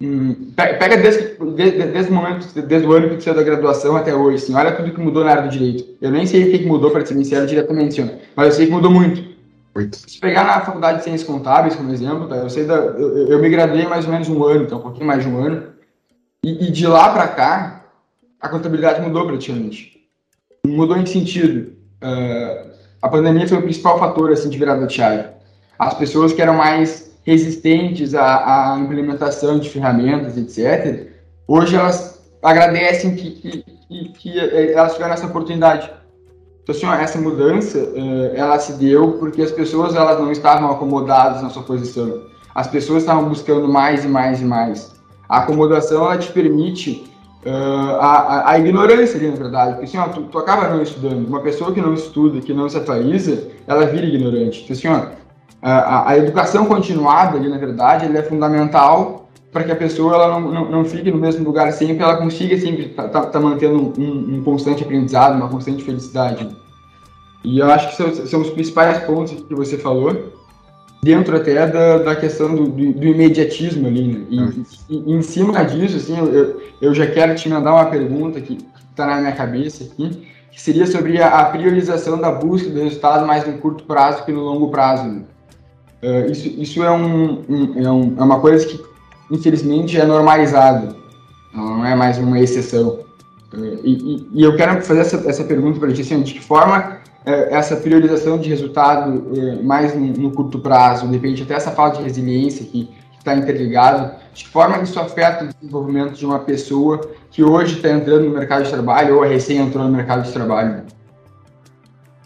hum, pega desde, desde, desde, o momento, desde o ano que saiu da graduação até hoje, assim, olha tudo que mudou na área do direito. Eu nem sei o que mudou, para ser sincero, diretamente, assim, mas eu sei que mudou muito. Muito. Se pegar na faculdade de ciências contábeis, como exemplo, tá? eu, sei da, eu, eu me graduei mais ou menos um ano, então um pouquinho mais de um ano. E, e de lá para cá, a contabilidade mudou praticamente. Mudou em sentido? Uh, a pandemia foi o principal fator assim, de virada de chave. As pessoas que eram mais resistentes à, à implementação de ferramentas, etc., hoje elas agradecem que, que, que, que elas tiveram essa oportunidade. Então, assim, essa mudança, uh, ela se deu porque as pessoas elas não estavam acomodadas na sua posição. As pessoas estavam buscando mais e mais e mais. A acomodação ela te permite uh, a, a, ignorância ali, na verdade, porque assim, tu, tu, acaba não estudando. Uma pessoa que não estuda, que não se atualiza, ela vira ignorante. Então, assim, a, a educação continuada ali, na verdade, é fundamental para que a pessoa ela não, não, não, fique no mesmo lugar sempre, ela consiga sempre estar tá, tá, tá mantendo um, um, constante aprendizado, uma constante felicidade. E eu acho que são, são os principais pontos que você falou dentro até da, da questão do, do, do imediatismo ali, né? E, e, em cima disso, assim, eu, eu já quero te mandar uma pergunta que está na minha cabeça aqui, que seria sobre a, a, priorização da busca do resultado mais no curto prazo que no longo prazo. Né? Uh, isso, isso é, um, um, é, um, é uma coisa que, infelizmente, é normalizada, não é mais uma exceção. E, e, e, eu quero fazer essa, essa pergunta para ti, assim, de que forma é, essa priorização de resultado é, mais no, no, curto prazo, de repente até essa falta de resiliência que está interligado, de que forma isso afeta o desenvolvimento de uma pessoa que hoje está entrando no mercado de trabalho ou recém entrou no mercado de trabalho?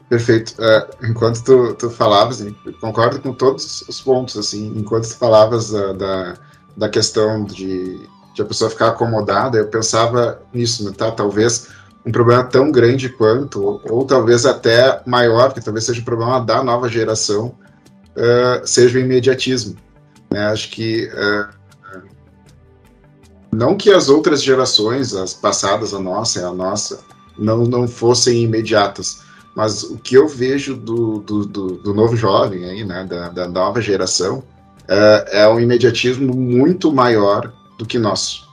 Perfeito. Enquanto tu, tu falavas, concordo com todos os pontos, assim, enquanto tu falavas uh, da, da questão de, de a pessoa ficar acomodada, eu pensava nisso, né, tá? Talvez um problema tão grande quanto, ou, ou, talvez até maior, que talvez seja um problema da nova geração, uh, seja o imediatismo. Né? Acho que não que as outras gerações, as passadas, a nossa a nossa, não, não fossem imediatas, mas o que eu vejo do, do, do, do novo jovem aí, né, da, da nova geração, é, é, um imediatismo muito maior do que nosso.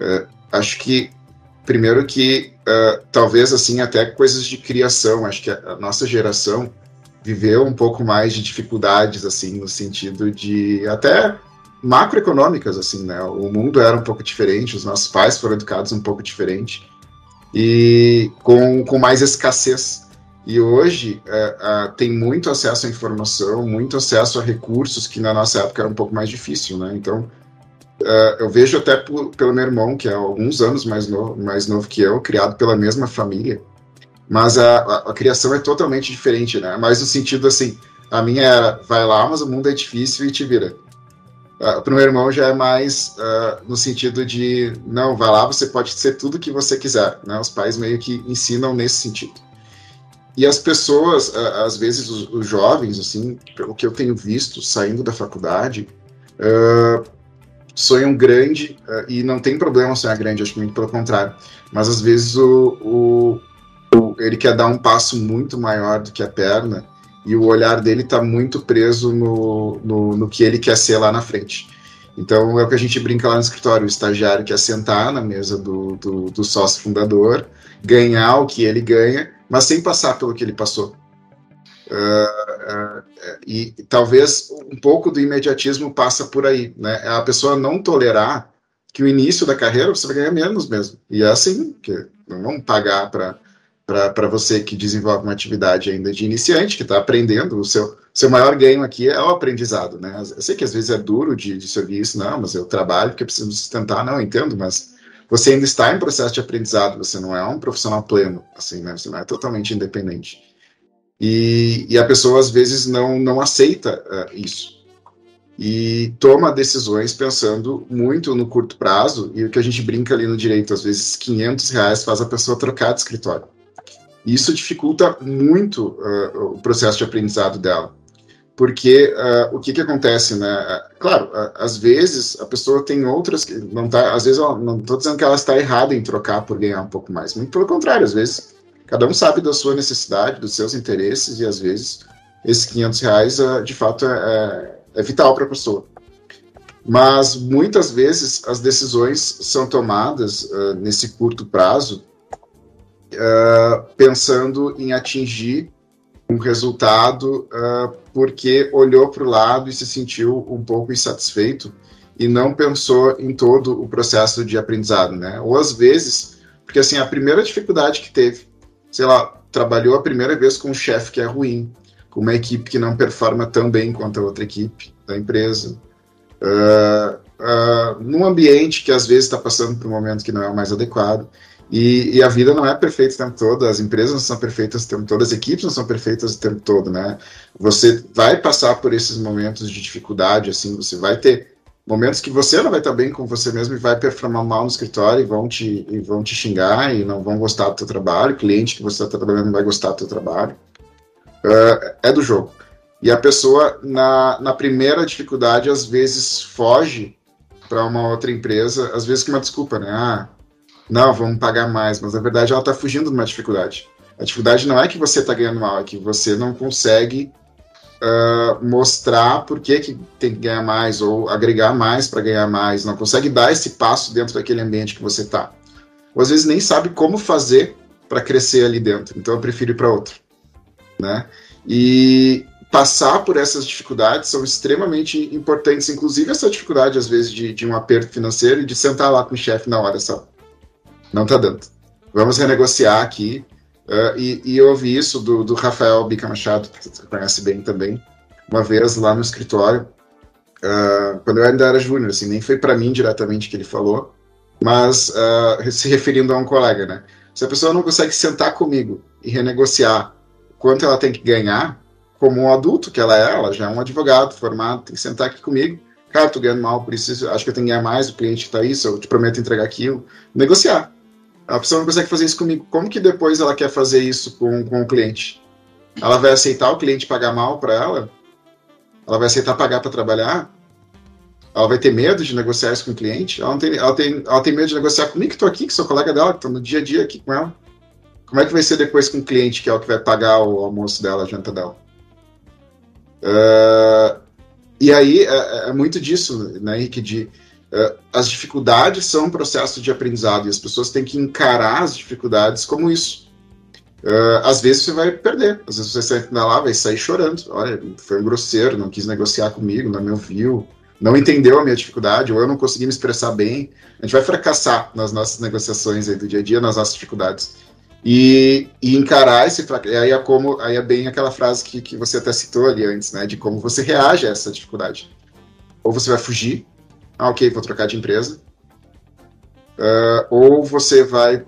É, acho que, primeiro que, é, talvez assim, até coisas de criação, acho que a, a nossa geração viveu um pouco mais de dificuldades, assim, no sentido de até macroeconômicas, assim, né? O mundo era um pouco diferente, os nossos pais foram educados um pouco diferente e com, com mais escassez. E hoje é, é, tem muito acesso à informação, muito acesso a recursos que na nossa época era um pouco mais difícil, né? Então, é, eu vejo até por, pelo meu irmão, que é alguns anos mais novo, mais novo que eu, criado pela mesma família, mas a, a, a criação é totalmente diferente, né? Mas no sentido assim, a minha era, vai lá, mas o mundo é difícil e te vira. Uh, para o meu irmão já é mais uh, no sentido de, não, vai lá, você pode ser tudo que você quiser. Né? Os pais meio que ensinam nesse sentido. E as pessoas, às vezes os, os, jovens, assim, pelo que eu tenho visto saindo da faculdade, uh, sonham grande uh, e não tem problema sonhar grande, acho que muito pelo contrário. Mas às vezes o, o, o, ele quer dar um passo muito maior do que a perna e o olhar dele está muito preso no, no, no, que ele quer ser lá na frente. Então é o que a gente brinca lá no escritório: o estagiário quer sentar na mesa do, do, do sócio fundador, ganhar o que ele ganha mas sem passar pelo que ele passou. Uh, uh, e talvez um pouco do imediatismo passa por aí, né? A pessoa não tolerar que o início da carreira você vai ganhar menos mesmo. E é assim, que não vão pagar para você que desenvolve uma atividade ainda de iniciante, que está aprendendo, o seu, seu maior ganho aqui é o aprendizado, né? Eu sei que às vezes é duro de, de isso, não, mas eu trabalho porque preciso sustentar, não, entendo, mas você ainda está em processo de aprendizado, você não é um profissional pleno, assim, né? Você não é totalmente independente. E, e a pessoa às vezes não, não aceita uh, isso. E toma decisões pensando muito no curto prazo, e o que a gente brinca ali no direito, às vezes 500 reais faz a pessoa trocar de escritório. Isso dificulta muito uh, o processo de aprendizado dela porque uh, o que que acontece, né? Claro, uh, às vezes a pessoa tem outras que não tá, às vezes ela, não estou dizendo que ela está errada em trocar por ganhar um pouco mais, muito pelo contrário, às vezes cada um sabe da sua necessidade, dos seus interesses e às vezes esses 500 reais uh, de fato é, é, é vital para a pessoa. Mas muitas vezes as decisões são tomadas nesse curto prazo pensando em atingir um resultado uh, porque olhou para o lado e se sentiu um pouco insatisfeito e não pensou em todo o processo de aprendizado, né? Ou às vezes, porque assim, a primeira dificuldade que teve, sei lá, trabalhou a primeira vez com um chefe que é ruim, com uma equipe que não performa tão bem quanto a outra equipe da empresa, uh, uh, num ambiente que às vezes está passando por um momento que não é o mais adequado. E, e, a vida não é perfeita o tempo todo, as empresas não são perfeitas o tempo todo, as equipes não são perfeitas o tempo todo, né? Você vai passar por esses momentos de dificuldade, assim, você vai ter momentos que você não vai estar bem com você mesmo e vai performar mal no escritório e vão te, e vão te xingar e não vão gostar do teu trabalho, o cliente que você está trabalhando não vai gostar do teu trabalho. Uh, é do jogo. E a pessoa, na, na primeira dificuldade, às vezes foge para uma outra empresa, às vezes com uma desculpa, né? Ah, não, vamos pagar mais, mas na verdade ela está fugindo de uma dificuldade. A dificuldade não é que você está ganhando mal, é que você não consegue uh, mostrar por que, que tem que ganhar mais ou agregar mais para ganhar mais, não consegue dar esse passo dentro daquele ambiente que você está. Ou às vezes nem sabe como fazer para crescer ali dentro, então eu prefiro ir para outro. Né? E passar por essas dificuldades são extremamente importantes, inclusive essa dificuldade, às vezes, de, de um aperto financeiro e de sentar lá com o chefe na hora, sabe? Não está dando. Vamos renegociar aqui. Uh, e, e, eu ouvi isso do, do Rafael Bica Machado, que você conhece bem também, uma vez lá no escritório, uh, quando eu ainda era júnior, assim, nem foi para mim diretamente que ele falou, mas uh, se referindo a um colega, né? Se a pessoa não consegue sentar comigo e renegociar quanto ela tem que ganhar, como um adulto que ela é, ela já é um advogado formado, tem que sentar aqui comigo. Cara, tô ganhando mal, por isso acho que eu tenho que ganhar mais, o cliente está isso, eu te prometo entregar aquilo. Negociar. A pessoa não consegue fazer isso comigo. Como que depois ela quer fazer isso com, com o cliente? Ela vai aceitar o cliente pagar mal para ela? Ela vai aceitar pagar para trabalhar? Ela vai ter medo de negociar isso com o cliente? Ela, tem, ela, tem, ela tem medo de negociar comigo, que estou aqui, que sou colega dela, que estou no dia a dia aqui com ela. Como é que vai ser depois com o cliente, que é o que vai pagar o almoço dela, a janta dela? Uh, e aí é, é, muito disso, né, Henrique, de as dificuldades são um processo de aprendizado e as pessoas têm que encarar as dificuldades como isso. Uh, às vezes você vai perder, às vezes você sai lá, vai sair chorando. Olha, foi um grosseiro, não quis negociar comigo, não me ouviu, não entendeu a minha dificuldade, ou eu não consegui me expressar bem. A gente vai fracassar nas nossas negociações aí do dia a dia, nas nossas dificuldades. E, e encarar esse fracasso. Aí é, como, aí é bem aquela frase que, que você até citou ali antes, né? De como você reage a essa dificuldade. Ou você vai fugir, ah, ok, vou trocar de empresa. Uh, ou você vai uh,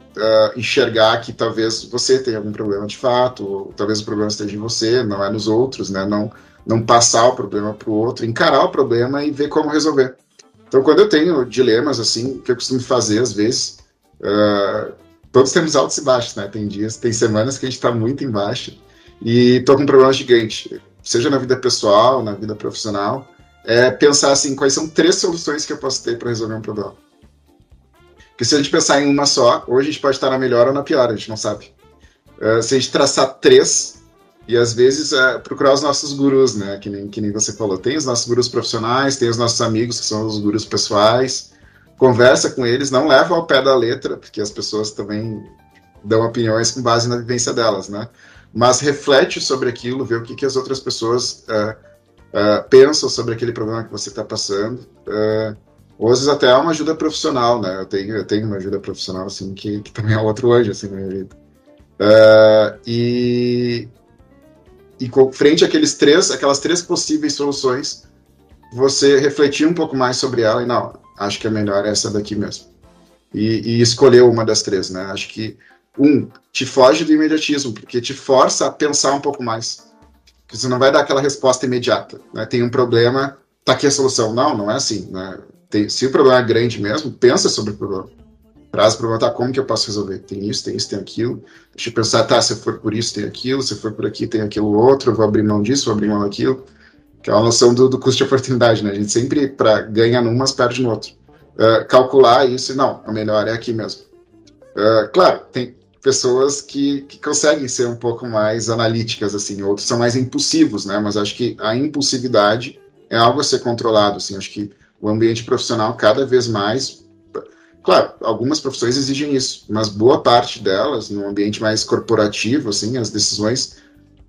enxergar que talvez você tenha algum problema de fato, ou talvez o problema esteja em você, não é nos outros, né? Não, não passar o problema para o outro, encarar o problema e ver como resolver. Então, quando eu tenho dilemas assim, que eu costumo fazer às vezes, uh, todos temos altos e baixos, né? Tem dias, tem semanas que a gente está muito embaixo e estou com um problema gigante, seja na vida pessoal, na vida profissional é pensar assim, quais são três soluções que eu posso ter para resolver um problema. Porque se a gente pensar em uma só, ou a gente pode estar na melhor ou na pior, a gente não sabe. Uh, se a gente traçar três, e às vezes uh, procurar os nossos gurus, né? Que nem, que nem você falou. Tem os nossos gurus profissionais, tem os nossos amigos, que são os gurus pessoais. Conversa com eles, não leva ao pé da letra, porque as pessoas também dão opiniões com base na vivência delas, né? Mas reflete sobre aquilo, vê o que, que as outras pessoas uh, uh, pensam sobre aquele problema que você está passando. Uh, ou às vezes até há uma ajuda profissional, né? Eu tenho, eu tenho uma ajuda profissional, assim, que, que também é outro anjo, assim, na minha vida. Uh, e, e frente àqueles três, aquelas três possíveis soluções, você refletir um pouco mais sobre ela e, não, acho que é melhor essa daqui mesmo. E, e escolher uma das três, né? Acho que, um, te foge do imediatismo, porque te força a pensar um pouco mais. Você não vai dar aquela resposta imediata. Né? Tem um problema, tá aqui a solução. Não, não é assim. Né? Tem, se o problema é grande mesmo, pensa sobre o problema. Traz o problema, tá, como que eu posso resolver? Tem isso, tem isso, tem aquilo. Deixa eu pensar, tá, se for por isso, tem aquilo, se for por aqui, tem aquilo outro, vou abrir mão disso, vou abrir mão daquilo. Que é uma noção do, do custo de oportunidade, né? A gente sempre, para ganhar num, mas perde no outro. Uh, calcular isso, não, a melhor é aqui mesmo. Uh, claro, tem, pessoas que, que conseguem ser um pouco mais analíticas, assim, outros são mais impulsivos, né? Mas acho que a impulsividade é algo a ser controlado, assim, acho que o ambiente profissional cada vez mais, claro, algumas profissões exigem isso, mas boa parte delas, no ambiente mais corporativo, assim, as decisões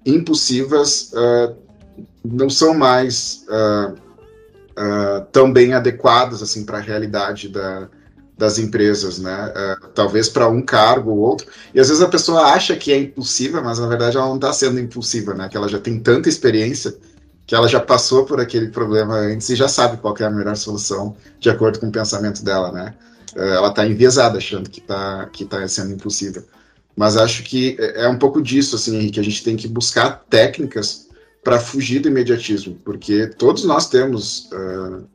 impulsivas uh, não são mais uh, uh, tão bem adequadas, assim, para a realidade da, das empresas, né? Uh, talvez para um cargo ou outro. E às vezes a pessoa acha que é impulsiva, mas na verdade ela não está sendo impulsiva, né? Que ela já tem tanta experiência que ela já passou por aquele problema antes e já sabe qual é a melhor solução de acordo com o pensamento dela, né? Uh, ela está enviesada achando que está que tá sendo impulsiva. Mas acho que é, é um pouco disso, assim, que a gente tem que buscar técnicas para fugir do imediatismo, porque todos nós temos uh,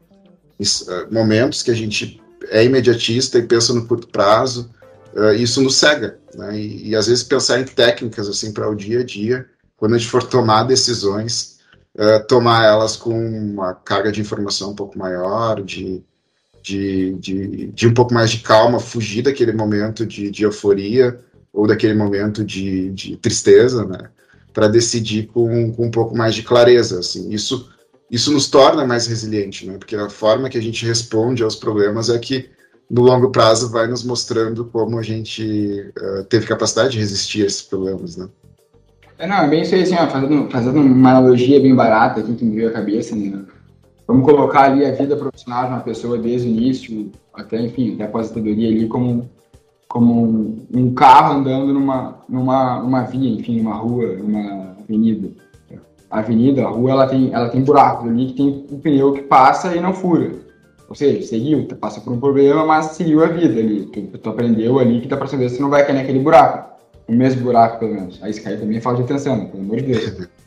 momentos que a gente é imediatista e pensa no curto prazo, uh, isso nos cega, né? E, e, às vezes pensar em técnicas assim para o dia a dia, quando a gente for tomar decisões, uh, tomar elas com uma carga de informação um pouco maior, de, de, de, de um pouco mais de calma, fugir daquele momento de, de euforia ou daquele momento de, de tristeza, né? Para decidir com, com um pouco mais de clareza, assim. Isso isso nos torna mais resiliente, né? Porque a forma que a gente responde aos problemas é que no longo prazo vai nos mostrando como a gente uh, teve capacidade de resistir a esses problemas, né? É, não, é bem isso aí, assim, ó, fazendo, fazendo uma analogia bem barata aqui que me veio à cabeça, né? Vamos colocar ali a vida profissional de uma pessoa desde o início até, enfim, até a aposentadoria ali como como um, carro andando numa, numa, numa via, enfim, numa rua, numa avenida. A avenida, a rua, ela tem, ela tem buracos ali que tem um pneu que passa e não fura. Ou seja, seguiu, passa por um problema, mas seguiu a vida ali. Tu, tu aprendeu ali que dá pra saber se não vai cair naquele buraco. O mesmo buraco, pelo menos. Aí se cair também falta de atenção, pelo amor de Deus.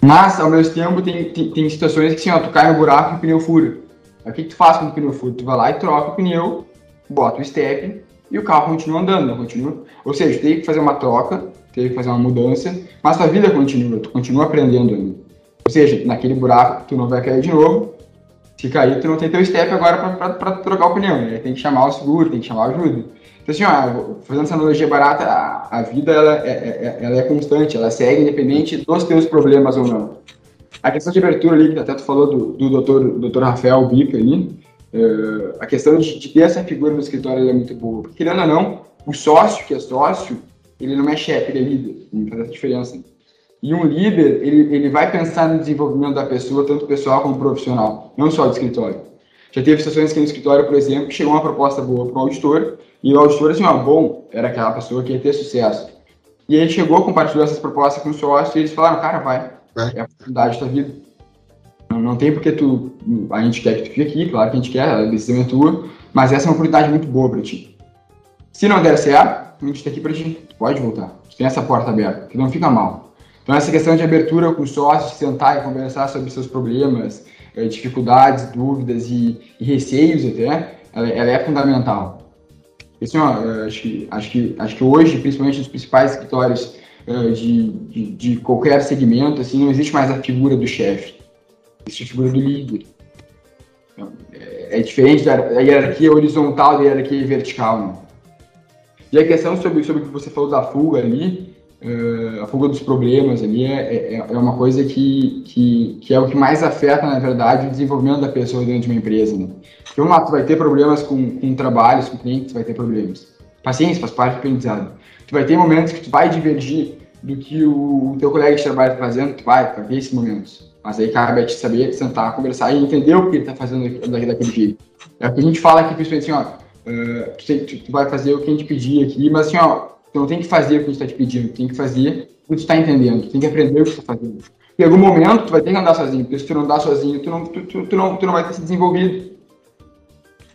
Mas, ao mesmo tempo, tem, tem, tem situações que, assim, ó, tu cai no buraco e o pneu fura. Aí, o que, que tu faz quando o pneu fura? Tu vai lá e troca o pneu, bota o step e o carro continua andando, não continua. Ou seja, tu tem que fazer uma troca, tem que fazer uma mudança, mas tua vida continua, tu continua aprendendo ali. Ou seja, naquele buraco tu não vai cair de novo. Se cair, tu não tem teu step agora para trocar o pneu, né? Tem que chamar o seguro, tem que chamar ajuda. Então, assim, ó, fazendo essa analogia barata, a, a vida ela é, é, é, ela é constante, ela segue independente dos teus problemas ou não. A questão de abertura ali, que até tu falou do, do doutor, doutor Rafael Bica ali, uh, a questão de, de, ter essa figura no escritório é muito boa. Porque, querendo ou não, o sócio que é sócio, ele não é chefe, ele é líder, não faz essa diferença. E um líder, ele, ele vai pensar no desenvolvimento da pessoa, tanto pessoal como profissional, não só do escritório. Já teve situações que no escritório, por exemplo, chegou uma proposta boa para o auditor, e o auditor, assim, ó, bom, era aquela pessoa que ia ter sucesso. E ele chegou, compartilhou essas propostas com o sócio, e eles falaram, cara, vai, é, é a oportunidade da tua vida. Não, não, tem porque tu, a gente quer que tu fique aqui, claro que a gente quer, a decisão é tua, mas essa é uma oportunidade muito boa para ti. Se não der certo, a gente está aqui para ti, tu pode voltar, tu tem essa porta aberta, que não fica mal. Então essa questão de abertura com o sócio, sentar e conversar sobre seus problemas, é, dificuldades, dúvidas e, e receios até, ela, ela, é fundamental. Assim, ó, acho, que, acho, que, acho que hoje, principalmente nos principais escritórios uh, de, de, de, qualquer segmento, assim, não existe mais a figura do chefe, existe a figura do líder. Então, é, é, diferente da, hierarquia horizontal da hierarquia vertical. Né? E a questão sobre, sobre o que você falou da fuga ali, uh, a fuga dos problemas ali é, é, é, uma coisa que, que, que, é o que mais afeta, na verdade, o desenvolvimento da pessoa dentro de uma empresa. Né? Porque, um lado, tu vai ter problemas com, com trabalhos, com clientes, vai ter problemas. Paciência faz parte do aprendizado. Tu vai ter momentos que tu vai divergir do que o, o teu colega de trabalho está fazendo, tu vai, vai ter esses momentos. Mas aí cabe a te saber, sentar, conversar e entender o que ele está fazendo daquele, daquele jeito. É o que a gente fala aqui, principalmente assim, ó, uh, tu, tu, vai fazer o que a gente pedir aqui, mas assim, ó, Tu não tem que fazer o que a gente está te pedindo, tu tem que fazer o que tu está entendendo, tu tem que aprender o que tu está fazendo. Em algum momento, tu vai ter que andar sozinho, porque se tu não andar sozinho, tu não, tu, tu, tu não, tu não vai ter se desenvolvido.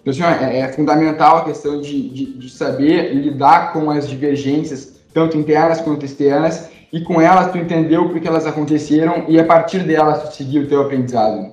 Então, assim, é, é, fundamental a questão de, de, de, saber lidar com as divergências, tanto internas quanto externas, e com elas tu entender o porquê elas aconteceram e a partir delas tu seguir o teu aprendizado.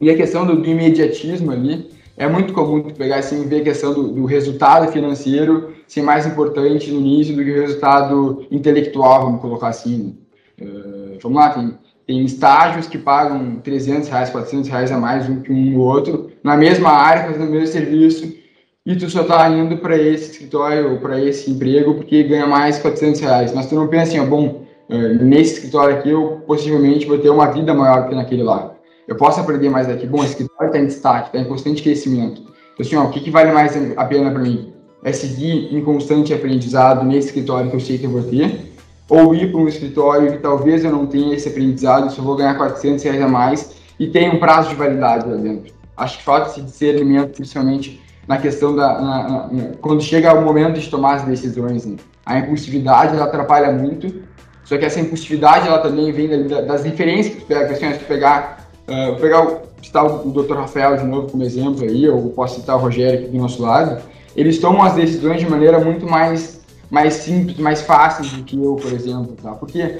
E a questão do, do imediatismo ali, é muito comum pegar assim, ver a questão do, do resultado financeiro ser mais importante no início do que o resultado intelectual, vamos colocar assim. Uh, vamos lá, tem, tem estágios que pagam 300 reais, 400 reais a mais um que um outro, na mesma área, fazendo o mesmo serviço, e tu só tá indo para esse escritório ou para esse emprego porque ganha mais 400 reais. Mas tu não pensa assim, ó, bom, uh, nesse escritório aqui eu possivelmente vou ter uma vida maior que naquele lá. Eu posso aprender mais aqui. Bom, esse escritório está em destaque, está em constante crescimento. Então, assim, ó, o que, que vale mais a pena para mim? é seguir em constante aprendizado nesse escritório que eu sei que eu vou ter, ou ir para um escritório que talvez eu não tenha esse aprendizado, só vou ganhar 400 reais a mais e tem um prazo de validade lá dentro. Acho que falta esse discernimento, principalmente na questão da. Na, na, quando chega o momento de tomar as decisões. Né? A impulsividade ela atrapalha muito, só que essa impulsividade ela também vem das referências que tu pega. Tu pegar, uh, pegar citar o Dr. Rafael de novo como exemplo aí, ou posso citar o Rogério aqui do nosso lado, eles tomam as decisões de maneira muito mais, mais simples, mais fácil do que eu, por exemplo, tá? Porque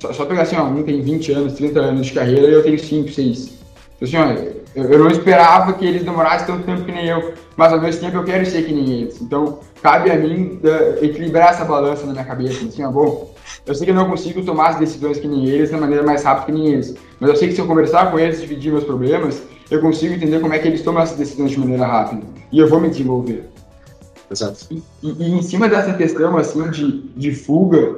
só, só pegar assim, ó, um tem 20 anos, 30 anos de carreira e eu tenho 5, 6. Então, assim, ó, eu, eu não esperava que eles demorassem tanto tempo que nem eu, mas ao mesmo tempo eu quero ser que nem eles. Então, cabe a mim uh, equilibrar essa balança na minha cabeça, assim, ó, bom, eu sei que eu não consigo tomar as decisões que nem eles da maneira mais rápida que nem eles, mas eu sei que se eu conversar com eles, dividir meus problemas, eu consigo entender como é que eles tomam essas decisões de maneira rápida. E eu vou me desenvolver. Exato. E, e, e em cima dessa questão, assim, de, de fuga,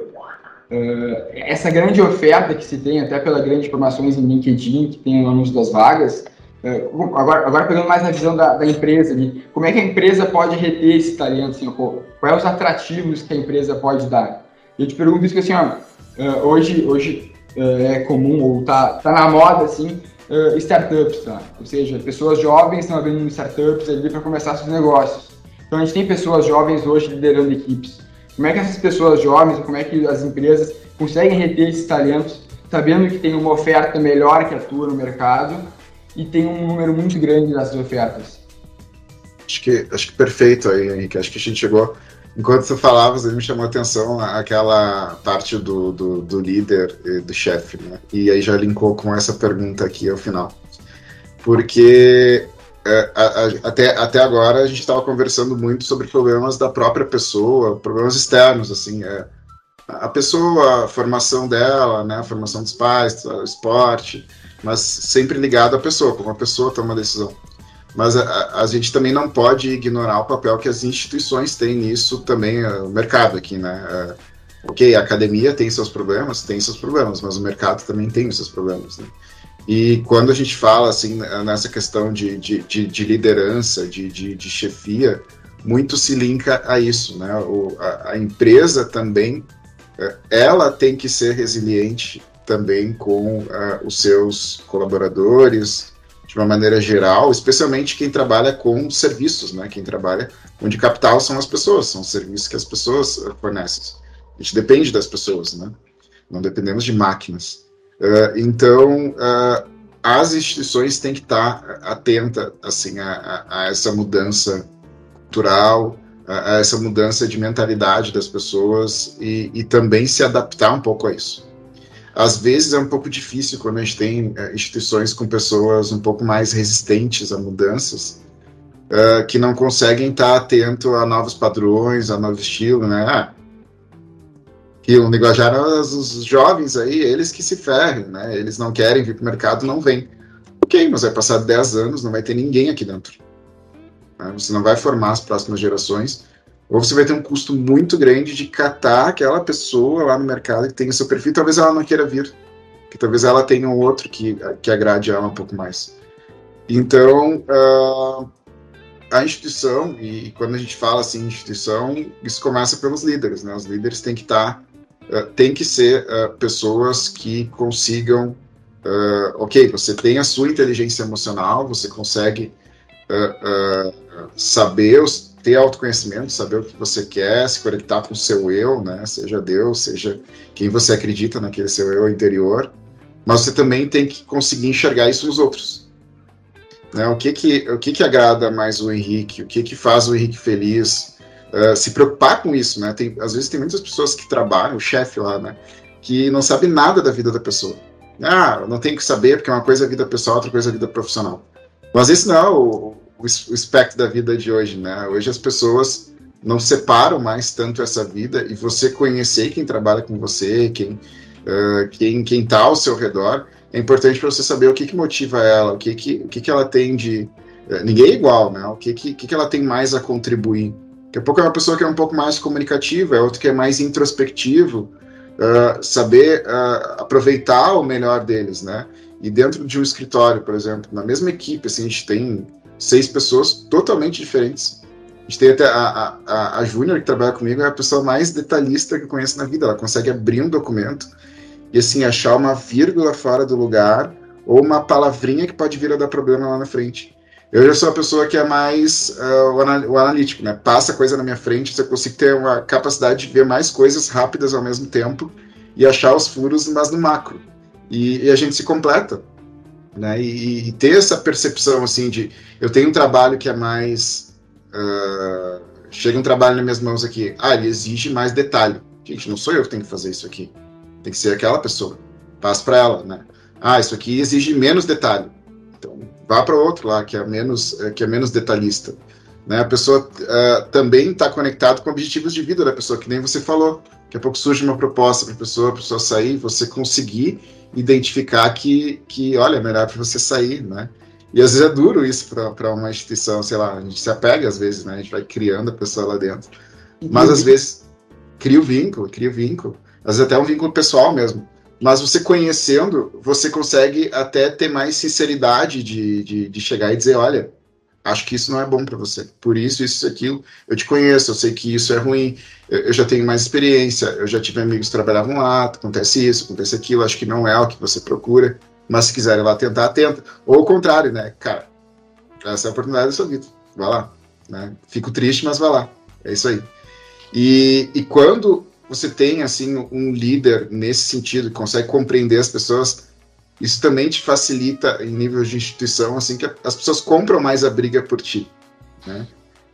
uh, essa grande oferta que se tem, até pela grande informações em LinkedIn, que tem o anúncio das vagas, uh, agora, agora pegando mais na visão da, da, empresa como é que a empresa pode reter esse talento, assim, quais são os atrativos que a empresa pode dar? Eu te pergunto isso que, assim, ó, uh, hoje, hoje é comum, ou tá, tá na moda, assim, uh, startups, tá? Ou seja, pessoas jovens estão abrindo startups ali para começar seus negócios. Então a gente tem pessoas jovens hoje liderando equipes. Como é que essas pessoas jovens, como é que as empresas conseguem reter esses talentos, sabendo que tem uma oferta melhor que atua no mercado e tem um número muito grande dessas ofertas? Acho que, acho que perfeito aí, Henrique. Acho que a gente chegou. Enquanto você falava, me chamou a atenção aquela parte do, do, do líder e do chefe, né? E aí já linkou com essa pergunta aqui ao final. Porque é, a, a, até, até agora a gente estava conversando muito sobre problemas da própria pessoa, problemas externos, assim, é, a pessoa, a formação dela, né, a formação dos pais, o esporte, mas sempre ligado à pessoa, como a pessoa toma a decisão. Mas a, a, gente também não pode ignorar o papel que as instituições têm nisso também, é, o mercado aqui, né? É, ok, a academia tem seus problemas, tem seus problemas, mas o mercado também tem os seus problemas, né? E quando a gente fala assim nessa questão de, de, de, de liderança, de, de, de, chefia, muito se linka a isso, né? O, a, a, empresa também, é, ela tem que ser resiliente também com uh, os seus colaboradores, de uma maneira geral, especialmente quem trabalha com serviços, né? Quem trabalha onde capital são as pessoas, são os serviços que as pessoas fornecem. A gente depende das pessoas, né? Não dependemos de máquinas. Uh, então, uh, as instituições têm que estar atentas assim, a, a, a, essa mudança cultural, a, a, essa mudança de mentalidade das pessoas e, e, também se adaptar um pouco a isso. Às vezes é um pouco difícil quando a gente tem uh, instituições com pessoas um pouco mais resistentes a mudanças, que não conseguem estar atento a novos padrões, a novo estilo, né? Ah, que o linguajar os jovens aí, eles que se ferrem, né? Eles não querem vir para o mercado, não vêm. Ok, mas vai passar 10 anos, não vai ter ninguém aqui dentro. Né? Você não vai formar as próximas gerações, ou você vai ter um custo muito grande de catar aquela pessoa lá no mercado que tem o seu perfil, talvez ela não queira vir, que talvez ela tenha um outro que, que agrade ela um pouco mais. Então, uh, a instituição, e quando a gente fala assim instituição, isso começa pelos líderes, né? Os líderes têm que estar tá uh, tem que ser uh, pessoas que consigam, uh, ok, você tem a sua inteligência emocional, você consegue saber, ter autoconhecimento, saber o que você quer, se conectar com o seu eu, né, seja Deus, seja quem você acredita naquele seu eu interior, mas você também tem que conseguir enxergar isso nos outros. Né, o que que, o que que agrada mais o Henrique, o que que faz o Henrique feliz, uh, se preocupar com isso, né? Tem, às vezes tem muitas pessoas que trabalham, o chefe lá, né? Que não sabe nada da vida da pessoa. Ah, não tem que saber, porque uma coisa é a vida pessoal, outra coisa é a vida profissional. Mas esse não é o, o, espectro da vida de hoje, né? Hoje as pessoas não separam mais tanto essa vida e você conhecer quem trabalha com você, quem uh, quem quem está ao seu redor, é importante para você saber o que, que motiva ela, o que que, o que, que ela tem de uh, ninguém é igual, né? O que, que que ela tem mais a contribuir Daqui a pouco é uma pessoa que é um pouco mais comunicativa, é outro que é mais introspectivo, uh, saber aproveitar o melhor deles, né? E dentro de um escritório, por exemplo, na mesma equipe, assim, a gente tem seis pessoas totalmente diferentes. A gente tem até a, a, a Júnior, que trabalha comigo, é a pessoa mais detalhista que eu conheço na vida. Ela consegue abrir um documento e, assim, achar uma vírgula fora do lugar ou uma palavrinha que pode vir a dar problema lá na frente. Eu já sou a pessoa que é mais uh, o, analítico, né? Passa coisa na minha frente, eu consigo ter uma capacidade de ver mais coisas rápidas ao mesmo tempo e achar os furos, mas no macro. E, e a gente se completa, né? E, e, ter essa percepção, assim, de eu tenho um trabalho que é mais... Uh, chega um trabalho nas minhas mãos aqui, ah, ele exige mais detalhe. Gente, não sou eu que tenho que fazer isso aqui. Tem que ser aquela pessoa. Passa para ela, né? Ah, isso aqui exige menos detalhe vá para outro lá que é menos é, que é menos detalhista. Né? A pessoa uh, também está conectada com objetivos de vida da pessoa, que nem você falou. Daqui a pouco surge uma proposta para a pessoa, a pessoa sair, você conseguir identificar que, que olha, é melhor para você sair, né? E às vezes é duro isso para uma instituição, sei lá, a gente se apega às vezes, né? A gente vai criando a pessoa lá dentro. Mas às vezes cria o vínculo, cria o vínculo. Às vezes até um vínculo pessoal mesmo. Mas você conhecendo, você consegue até ter mais sinceridade de, de, de chegar e dizer: olha, acho que isso não é bom para você. Por isso, isso aquilo. Eu te conheço, eu sei que isso é ruim, eu, eu, já tenho mais experiência, eu já tive amigos que trabalhavam lá, acontece isso, acontece aquilo, acho que não é o que você procura. Mas se quiser ir lá tentar, tenta. Ou o contrário, né? Cara, essa é a oportunidade da sua vida. Vai lá. né? Fico triste, mas vai lá. É isso aí. E, e quando você tem assim um líder nesse sentido que consegue compreender as pessoas, isso também te facilita em nível de instituição, assim que as pessoas compram mais a briga por ti, né?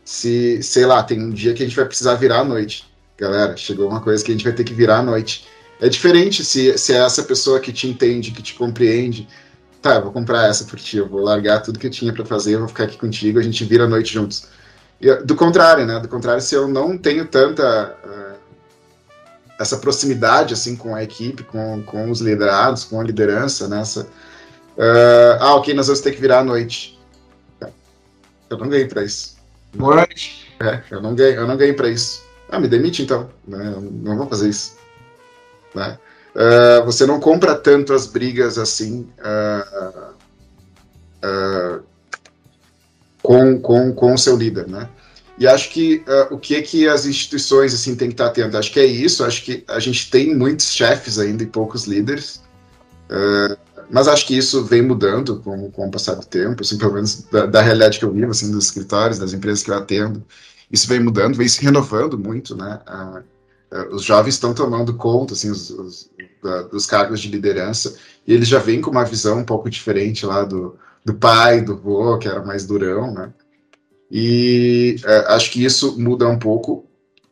Se, sei lá, tem um dia que a gente vai precisar virar à noite. Galera, chegou uma coisa que a gente vai ter que virar à noite. É diferente se, se é essa pessoa que te entende, que te compreende. Tá, eu vou comprar essa por ti, eu vou largar tudo que eu tinha para fazer, eu vou ficar aqui contigo, a gente vira à noite juntos. Do contrário, né? Do contrário, se eu não tenho tanta uh, essa proximidade assim com a equipe, com, com os liderados, com a liderança nessa. Uh, ah, ok, nós vamos ter que virar à noite. Eu não ganhei para isso. Boa noite. É, eu não ganhei, eu não ganhei para isso. Ah, me demite então. Né? Não vou fazer isso. Né? Uh, você não compra tanto as brigas assim uh, com, com, com o seu líder, né? E acho que uh, o que é que as instituições assim têm que estar atentas? Acho que é isso. Acho que a gente tem muitos chefes ainda e poucos líderes. Uh, mas acho que isso vem mudando com, com o passar do tempo, assim, pelo menos da, da, realidade que eu vivo, assim, dos escritórios, das empresas que eu atendo. Isso vem mudando, vem se renovando muito, né? Uh, os jovens estão tomando conta, assim, os, os, da, dos cargos de liderança, e eles já vêm com uma visão um pouco diferente lá do, do pai, do vô, que era mais durão, né? E uh, acho que isso muda um pouco.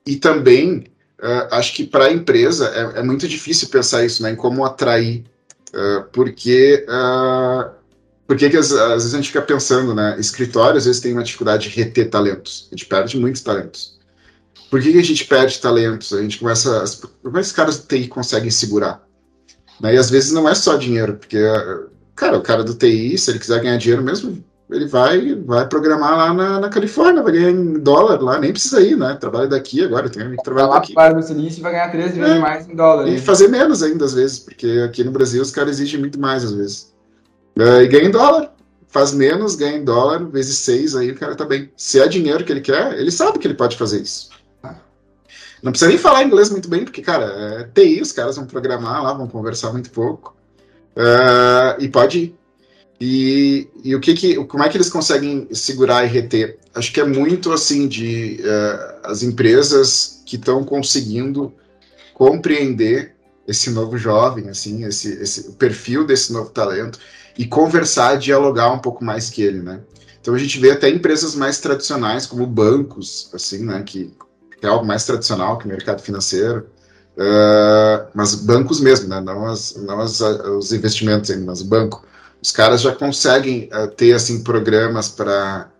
E também uh, acho que para a empresa é, é, muito difícil pensar isso, né, em como atrair, uh, porque porque que às, às, vezes a gente fica pensando, né? Escritório às vezes tem uma dificuldade de reter talentos. A gente perde muitos talentos. Por que, que a gente perde talentos? A gente começa. As, como é os caras do TI conseguem segurar? Né? E às vezes não é só dinheiro, porque, cara, o cara do TI, se ele quiser ganhar dinheiro mesmo, ele vai, vai programar lá na, na Califórnia, vai ganhar em dólar lá, nem precisa ir, né? Trabalha daqui agora, tem que trabalhar lá daqui. Para no Silício vai ganhar três vezes é. mais em dólar. E né? fazer menos ainda, às vezes, porque aqui no Brasil os caras exigem muito mais, às vezes. É, e ganha em dólar. Faz menos, ganha em dólar, vezes seis, aí o cara tá bem. Se é dinheiro que ele quer, ele sabe que ele pode fazer isso. Não precisa nem falar inglês muito bem, porque, cara, é TI, os caras vão programar lá, vão conversar muito pouco. Uh, e pode ir. E, e o que, que como é que eles conseguem segurar e reter? Acho que é muito assim de uh, as empresas que estão conseguindo compreender esse novo jovem, assim, esse, esse o perfil desse novo talento e conversar, dialogar um pouco mais que ele, né? Então a gente vê até empresas mais tradicionais como bancos, assim, né, que, é algo mais tradicional que o mercado financeiro, uh, mas bancos mesmo, né, não, as, não as, os investimentos mas banco os caras já conseguem uh, ter assim programas para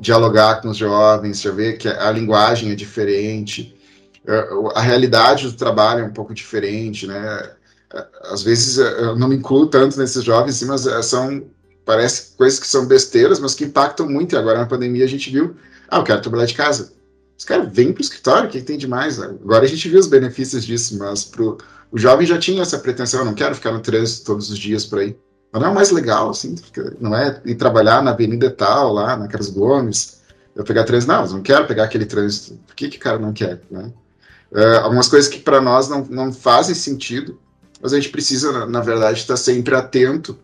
dialogar com os jovens, já ver que a linguagem é diferente, uh, a realidade do trabalho é um pouco diferente, né? Uh, às vezes eu não me incluo tanto nesses jovens, mas são parece coisas que são besteiras, mas que impactam muito. E agora na pandemia a gente viu, ah, eu quero trabalhar de casa. Os caras vêm para o escritório, o que, tem de mais? Agora a gente viu os benefícios disso, mas pro, o jovem já tinha essa pretensão, eu não quero ficar no trânsito todos os dias por aí. Não é o mais legal, assim, não é ir trabalhar na Avenida Tal, lá, na Gomes, eu pegar trânsito. Não, eu não quero pegar aquele trânsito. Por que, que o cara não quer, né? Uh, algumas coisas que para nós não, não fazem sentido, mas a gente precisa, na, na verdade, estar sempre atento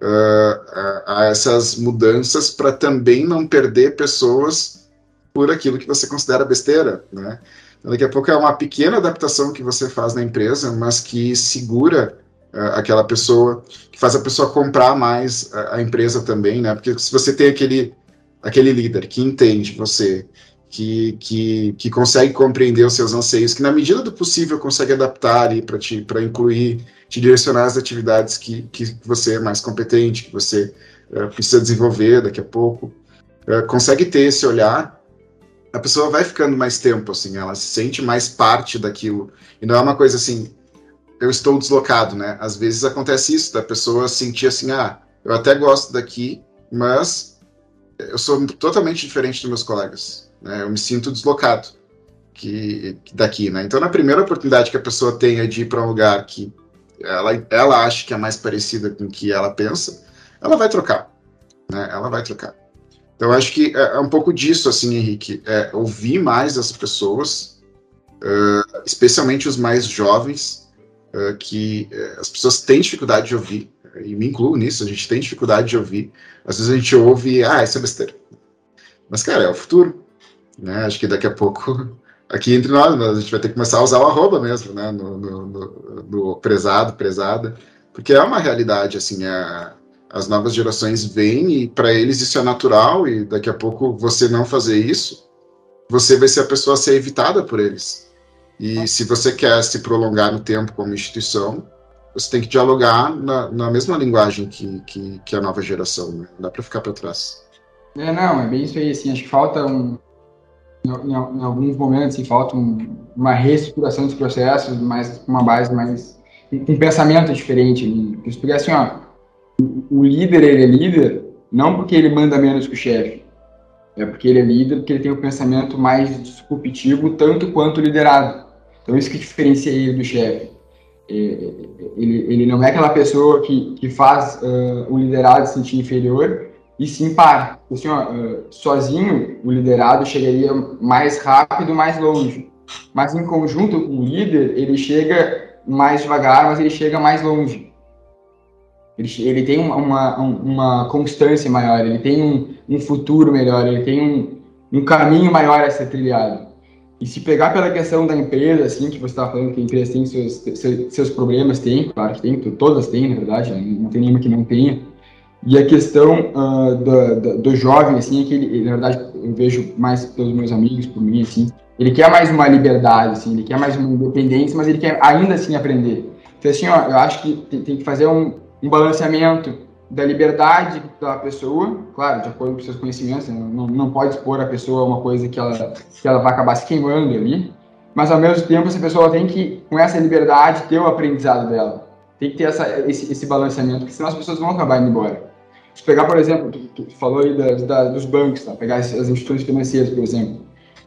uh, a, a, essas mudanças para também não perder pessoas por aquilo que você considera besteira, né? Então, daqui a pouco é uma pequena adaptação que você faz na empresa, mas que segura aquela pessoa, que faz a pessoa comprar mais a, a, empresa também, né? Porque se você tem aquele, aquele líder que entende você, que, que, que consegue compreender os seus anseios, que na medida do possível consegue adaptar ali para te para incluir, te direcionar as atividades que, que você é mais competente, que você uh, precisa desenvolver daqui a pouco, uh, consegue ter esse olhar, a pessoa vai ficando mais tempo, assim, ela se sente mais parte daquilo. E não é uma coisa assim, eu estou deslocado, né? Às vezes acontece isso, da pessoa sentir assim, ah, eu até gosto daqui, mas eu sou totalmente diferente dos meus colegas, né? Eu me sinto deslocado que, daqui, né? Então, na primeira oportunidade que a pessoa tenha de ir para um lugar que ela, ela acha que é mais parecida com o que ela pensa, ela vai trocar, né? Ela vai trocar. Então, acho que é, é um pouco disso, assim, Henrique, é ouvir mais as pessoas, uh, especialmente os mais jovens, uh, que uh, as pessoas têm dificuldade de ouvir, e me incluo nisso, a gente tem dificuldade de ouvir. Às vezes a gente ouve, ah, isso é besteira. Mas, cara, é o futuro. Né? Acho que daqui a pouco, aqui entre nós, a gente vai ter que começar a usar o arroba mesmo, né? No, no, no, no prezado, prezada, porque é uma realidade, assim, a, as novas gerações vêm e para eles isso é natural e daqui a pouco você não fazer isso, você vai ser a pessoa a ser evitada por eles. E se você quer se prolongar no tempo como instituição, você tem que dialogar na, na mesma linguagem que, que, que, a nova geração, né? Não dá para ficar para trás. É, não, é bem isso aí, assim, acho que falta um, em, em, em alguns momentos, assim, falta um, uma reestruturação dos processos, mais uma base mais, um, pensamento diferente, porque assim, ó, o, líder, ele é líder, não porque ele manda menos que o chefe, é porque ele é líder, porque ele tem o um pensamento mais disruptivo, tanto quanto o liderado. Então, isso que diferencia ele do chefe. É, ele, ele não é aquela pessoa que, que faz uh, o liderado se sentir inferior, e sim para. Assim, ó, uh, sozinho, o liderado chegaria mais rápido, mais longe. Mas em conjunto com o líder, ele chega mais devagar, mas ele chega mais longe. Ele, ele tem uma, uma constância maior, ele tem um, um futuro melhor, ele tem um, um caminho maior a ser trilhado. E se pegar pela questão da empresa, assim, que você estava falando que a empresa tem seus, seus, problemas, tem, claro que tem, todas têm, na verdade, né? não tem nenhuma que não tenha. E a questão uh, do, do, do, jovem, assim, é que ele, na verdade, eu vejo mais pelos meus amigos, por mim, assim, ele quer mais uma liberdade, assim, ele quer mais uma independência, mas ele quer ainda assim aprender. Então, assim, ó, eu acho que tem, tem que fazer um, um balanceamento da liberdade da pessoa, claro, de acordo com seus conhecimentos, né? não, não pode expor a pessoa a uma coisa que ela, que ela vai acabar se queimando ali, mas ao mesmo tempo essa pessoa tem que, com essa liberdade, ter o aprendizado dela. Tem que ter essa, esse, esse balanceamento, porque senão as pessoas vão acabar indo embora. Se pegar, por exemplo, tu, tu falou aí da, da, dos bancos, tá? pegar as, as, instituições financeiras, por exemplo.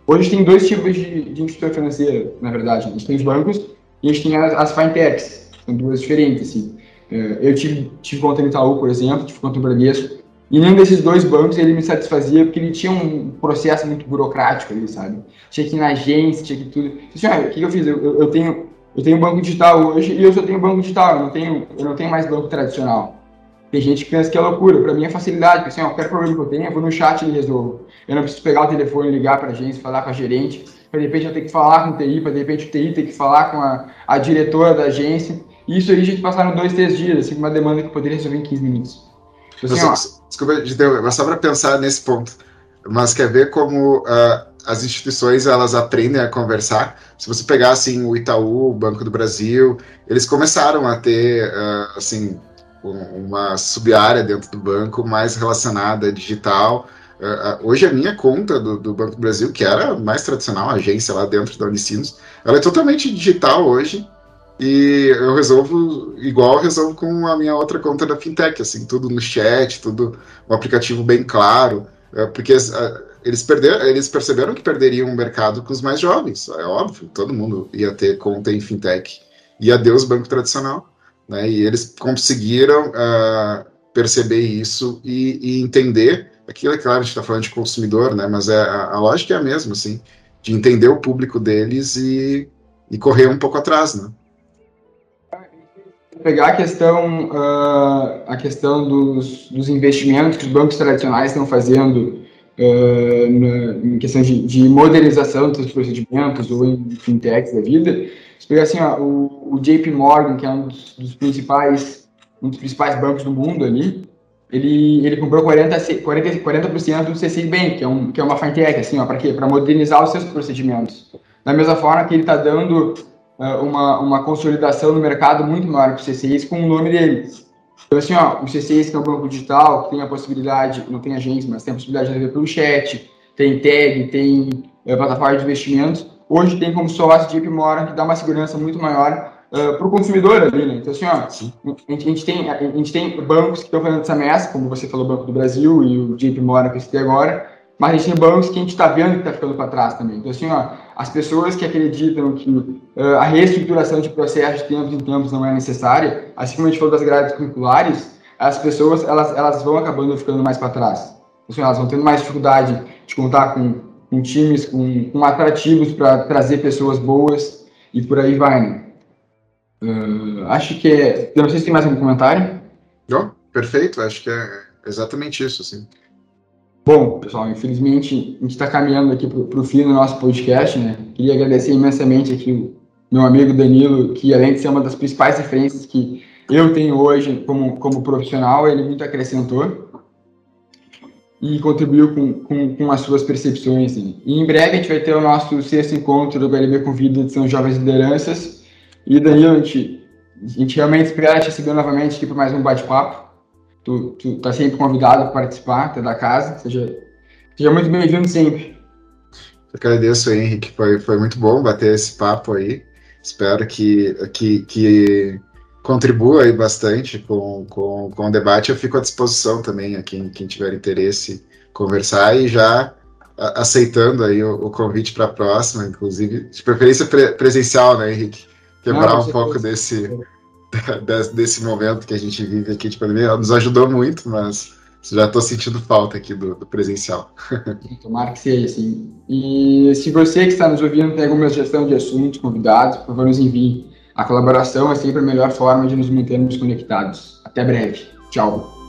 Hoje tem dois tipos de, de instituição financeira, na verdade. A gente tem os bancos e a gente tem as, as fintechs, são duas diferentes, assim. É, eu tive, tive conta no Itaú, por exemplo, tive conta no Bradesco, e nenhum desses dois bancos ele me satisfazia porque ele tinha um processo muito burocrático ali, sabe? Tinha que ir na agência, tinha que tudo. Assim, o que eu fiz? Eu, eu, tenho eu tenho banco digital hoje e eu só tenho banco digital, eu não tenho, eu não tenho mais banco tradicional. Tem gente que pensa que é loucura, para mim é facilidade, porque assim, ó, qualquer problema que eu tenho, eu vou no chat e resolvo. Eu não preciso pegar o telefone, ligar para a agência, falar com a gerente, para de repente eu ter que falar com o TI, para de repente o TI ter que falar com a, a diretora da agência. E isso aí a gente passaram dois, três dias, assim, uma demanda que poderia resolver em 15 minutos. Então, assim, ó, desculpa, mas só para pensar nesse ponto, mas quer ver como uh, as instituições elas aprendem a conversar. Se você pegar assim o Itaú, o Banco do Brasil, eles começaram a ter uh, assim uma sub-área dentro do banco mais relacionada a digital. Uh, hoje a minha conta do, do, Banco do Brasil, que era mais tradicional, a agência lá dentro da Unicinos, ela é totalmente digital hoje e eu resolvo igual eu resolvo com a minha outra conta da fintech, assim, tudo no chat, tudo um aplicativo bem claro, é, porque uh, eles perderam, eles perceberam que perderiam o mercado com os mais jovens, é óbvio, todo mundo ia ter conta em fintech, ia Deus banco tradicional, né? E eles conseguiram uh, perceber isso e, e, entender. Aquilo é claro, a gente está falando de consumidor, né? Mas é, a, a lógica é a mesma, assim, de entender o público deles e, e correr um pouco atrás, né? Pegar a questão, uh, a questão dos, dos, investimentos que os bancos tradicionais estão fazendo uh, na, em questão de, de modernização dos procedimentos ou em fintechs da vida, se pegar assim, ó, o, o, JP Morgan, que é um dos, dos, principais, um dos principais bancos do mundo ali, ele, ele comprou 40%, 40, 40 do CC Bank, que é, um, que é uma fintech, assim, para quê? Para modernizar os seus procedimentos. Da mesma forma que ele está dando uma, uma consolidação no mercado muito maior que o CCIs com o nome dele. Então, assim, ó, o CCIs, que é um banco digital, que tem a possibilidade, não tem agência, mas tem a possibilidade de rever pelo chat, tem tag, tem uh, plataforma de investimentos, hoje tem como sócio JP Morgan, que dá uma segurança muito maior uh, para o consumidor ali, né? Então, assim, ó, a gente, a gente, tem, a gente tem bancos que estão fazendo essa messa, como você falou, o Banco do Brasil e o JP Morgan que eu citei agora, mas a gente tem bancos que a gente está vendo que está ficando para trás também. Então, assim, ó, as pessoas que acreditam que uh, a reestruturação de processos de tempos em tempos não é necessária, assim como a gente falou das grades curriculares, as pessoas elas, elas vão acabando ficando mais para trás. Assim, elas vão tendo mais dificuldade de contar com com times com, com atrativos para trazer pessoas boas e por aí vai. Né? Uh, acho que é. Eu não sei se tem mais algum comentário. Não, perfeito, acho que é exatamente isso, sim. Bom, pessoal, infelizmente a gente está caminhando aqui para o fim do nosso podcast, né? Queria agradecer imensamente aqui o meu amigo Danilo, que além de ser uma das principais referências que eu tenho hoje como, como profissional, ele muito acrescentou e contribuiu com, com, com as suas percepções. Né? E em breve a gente vai ter o nosso sexto encontro do BLB com Vida de São Jovens Lideranças. E Danilo, a gente, a gente realmente espera te receber novamente aqui para mais um bate-papo. Tu, tu tá sempre convidado para participar, até da casa. Seja, seja muito bem-vindo sempre. Eu agradeço, Henrique. Foi, foi muito bom bater esse papo aí. Espero que, que, que contribua aí bastante com, com, com o debate. Eu fico à disposição também a quem, quem tiver interesse conversar e já aceitando aí o, o convite para a próxima, inclusive, de preferência pre presencial, né, Henrique? Quebrar Não, um pouco desse, desse momento que a gente vive aqui de pandemia. Nos ajudou muito, mas já estou sentindo falta aqui do, do, presencial. Tomara que seja assim. E se você que está nos ouvindo tem alguma sugestão de assuntos, convidados, por favor, nos envie. A colaboração é sempre a melhor forma de nos mantermos conectados. Até breve. Tchau.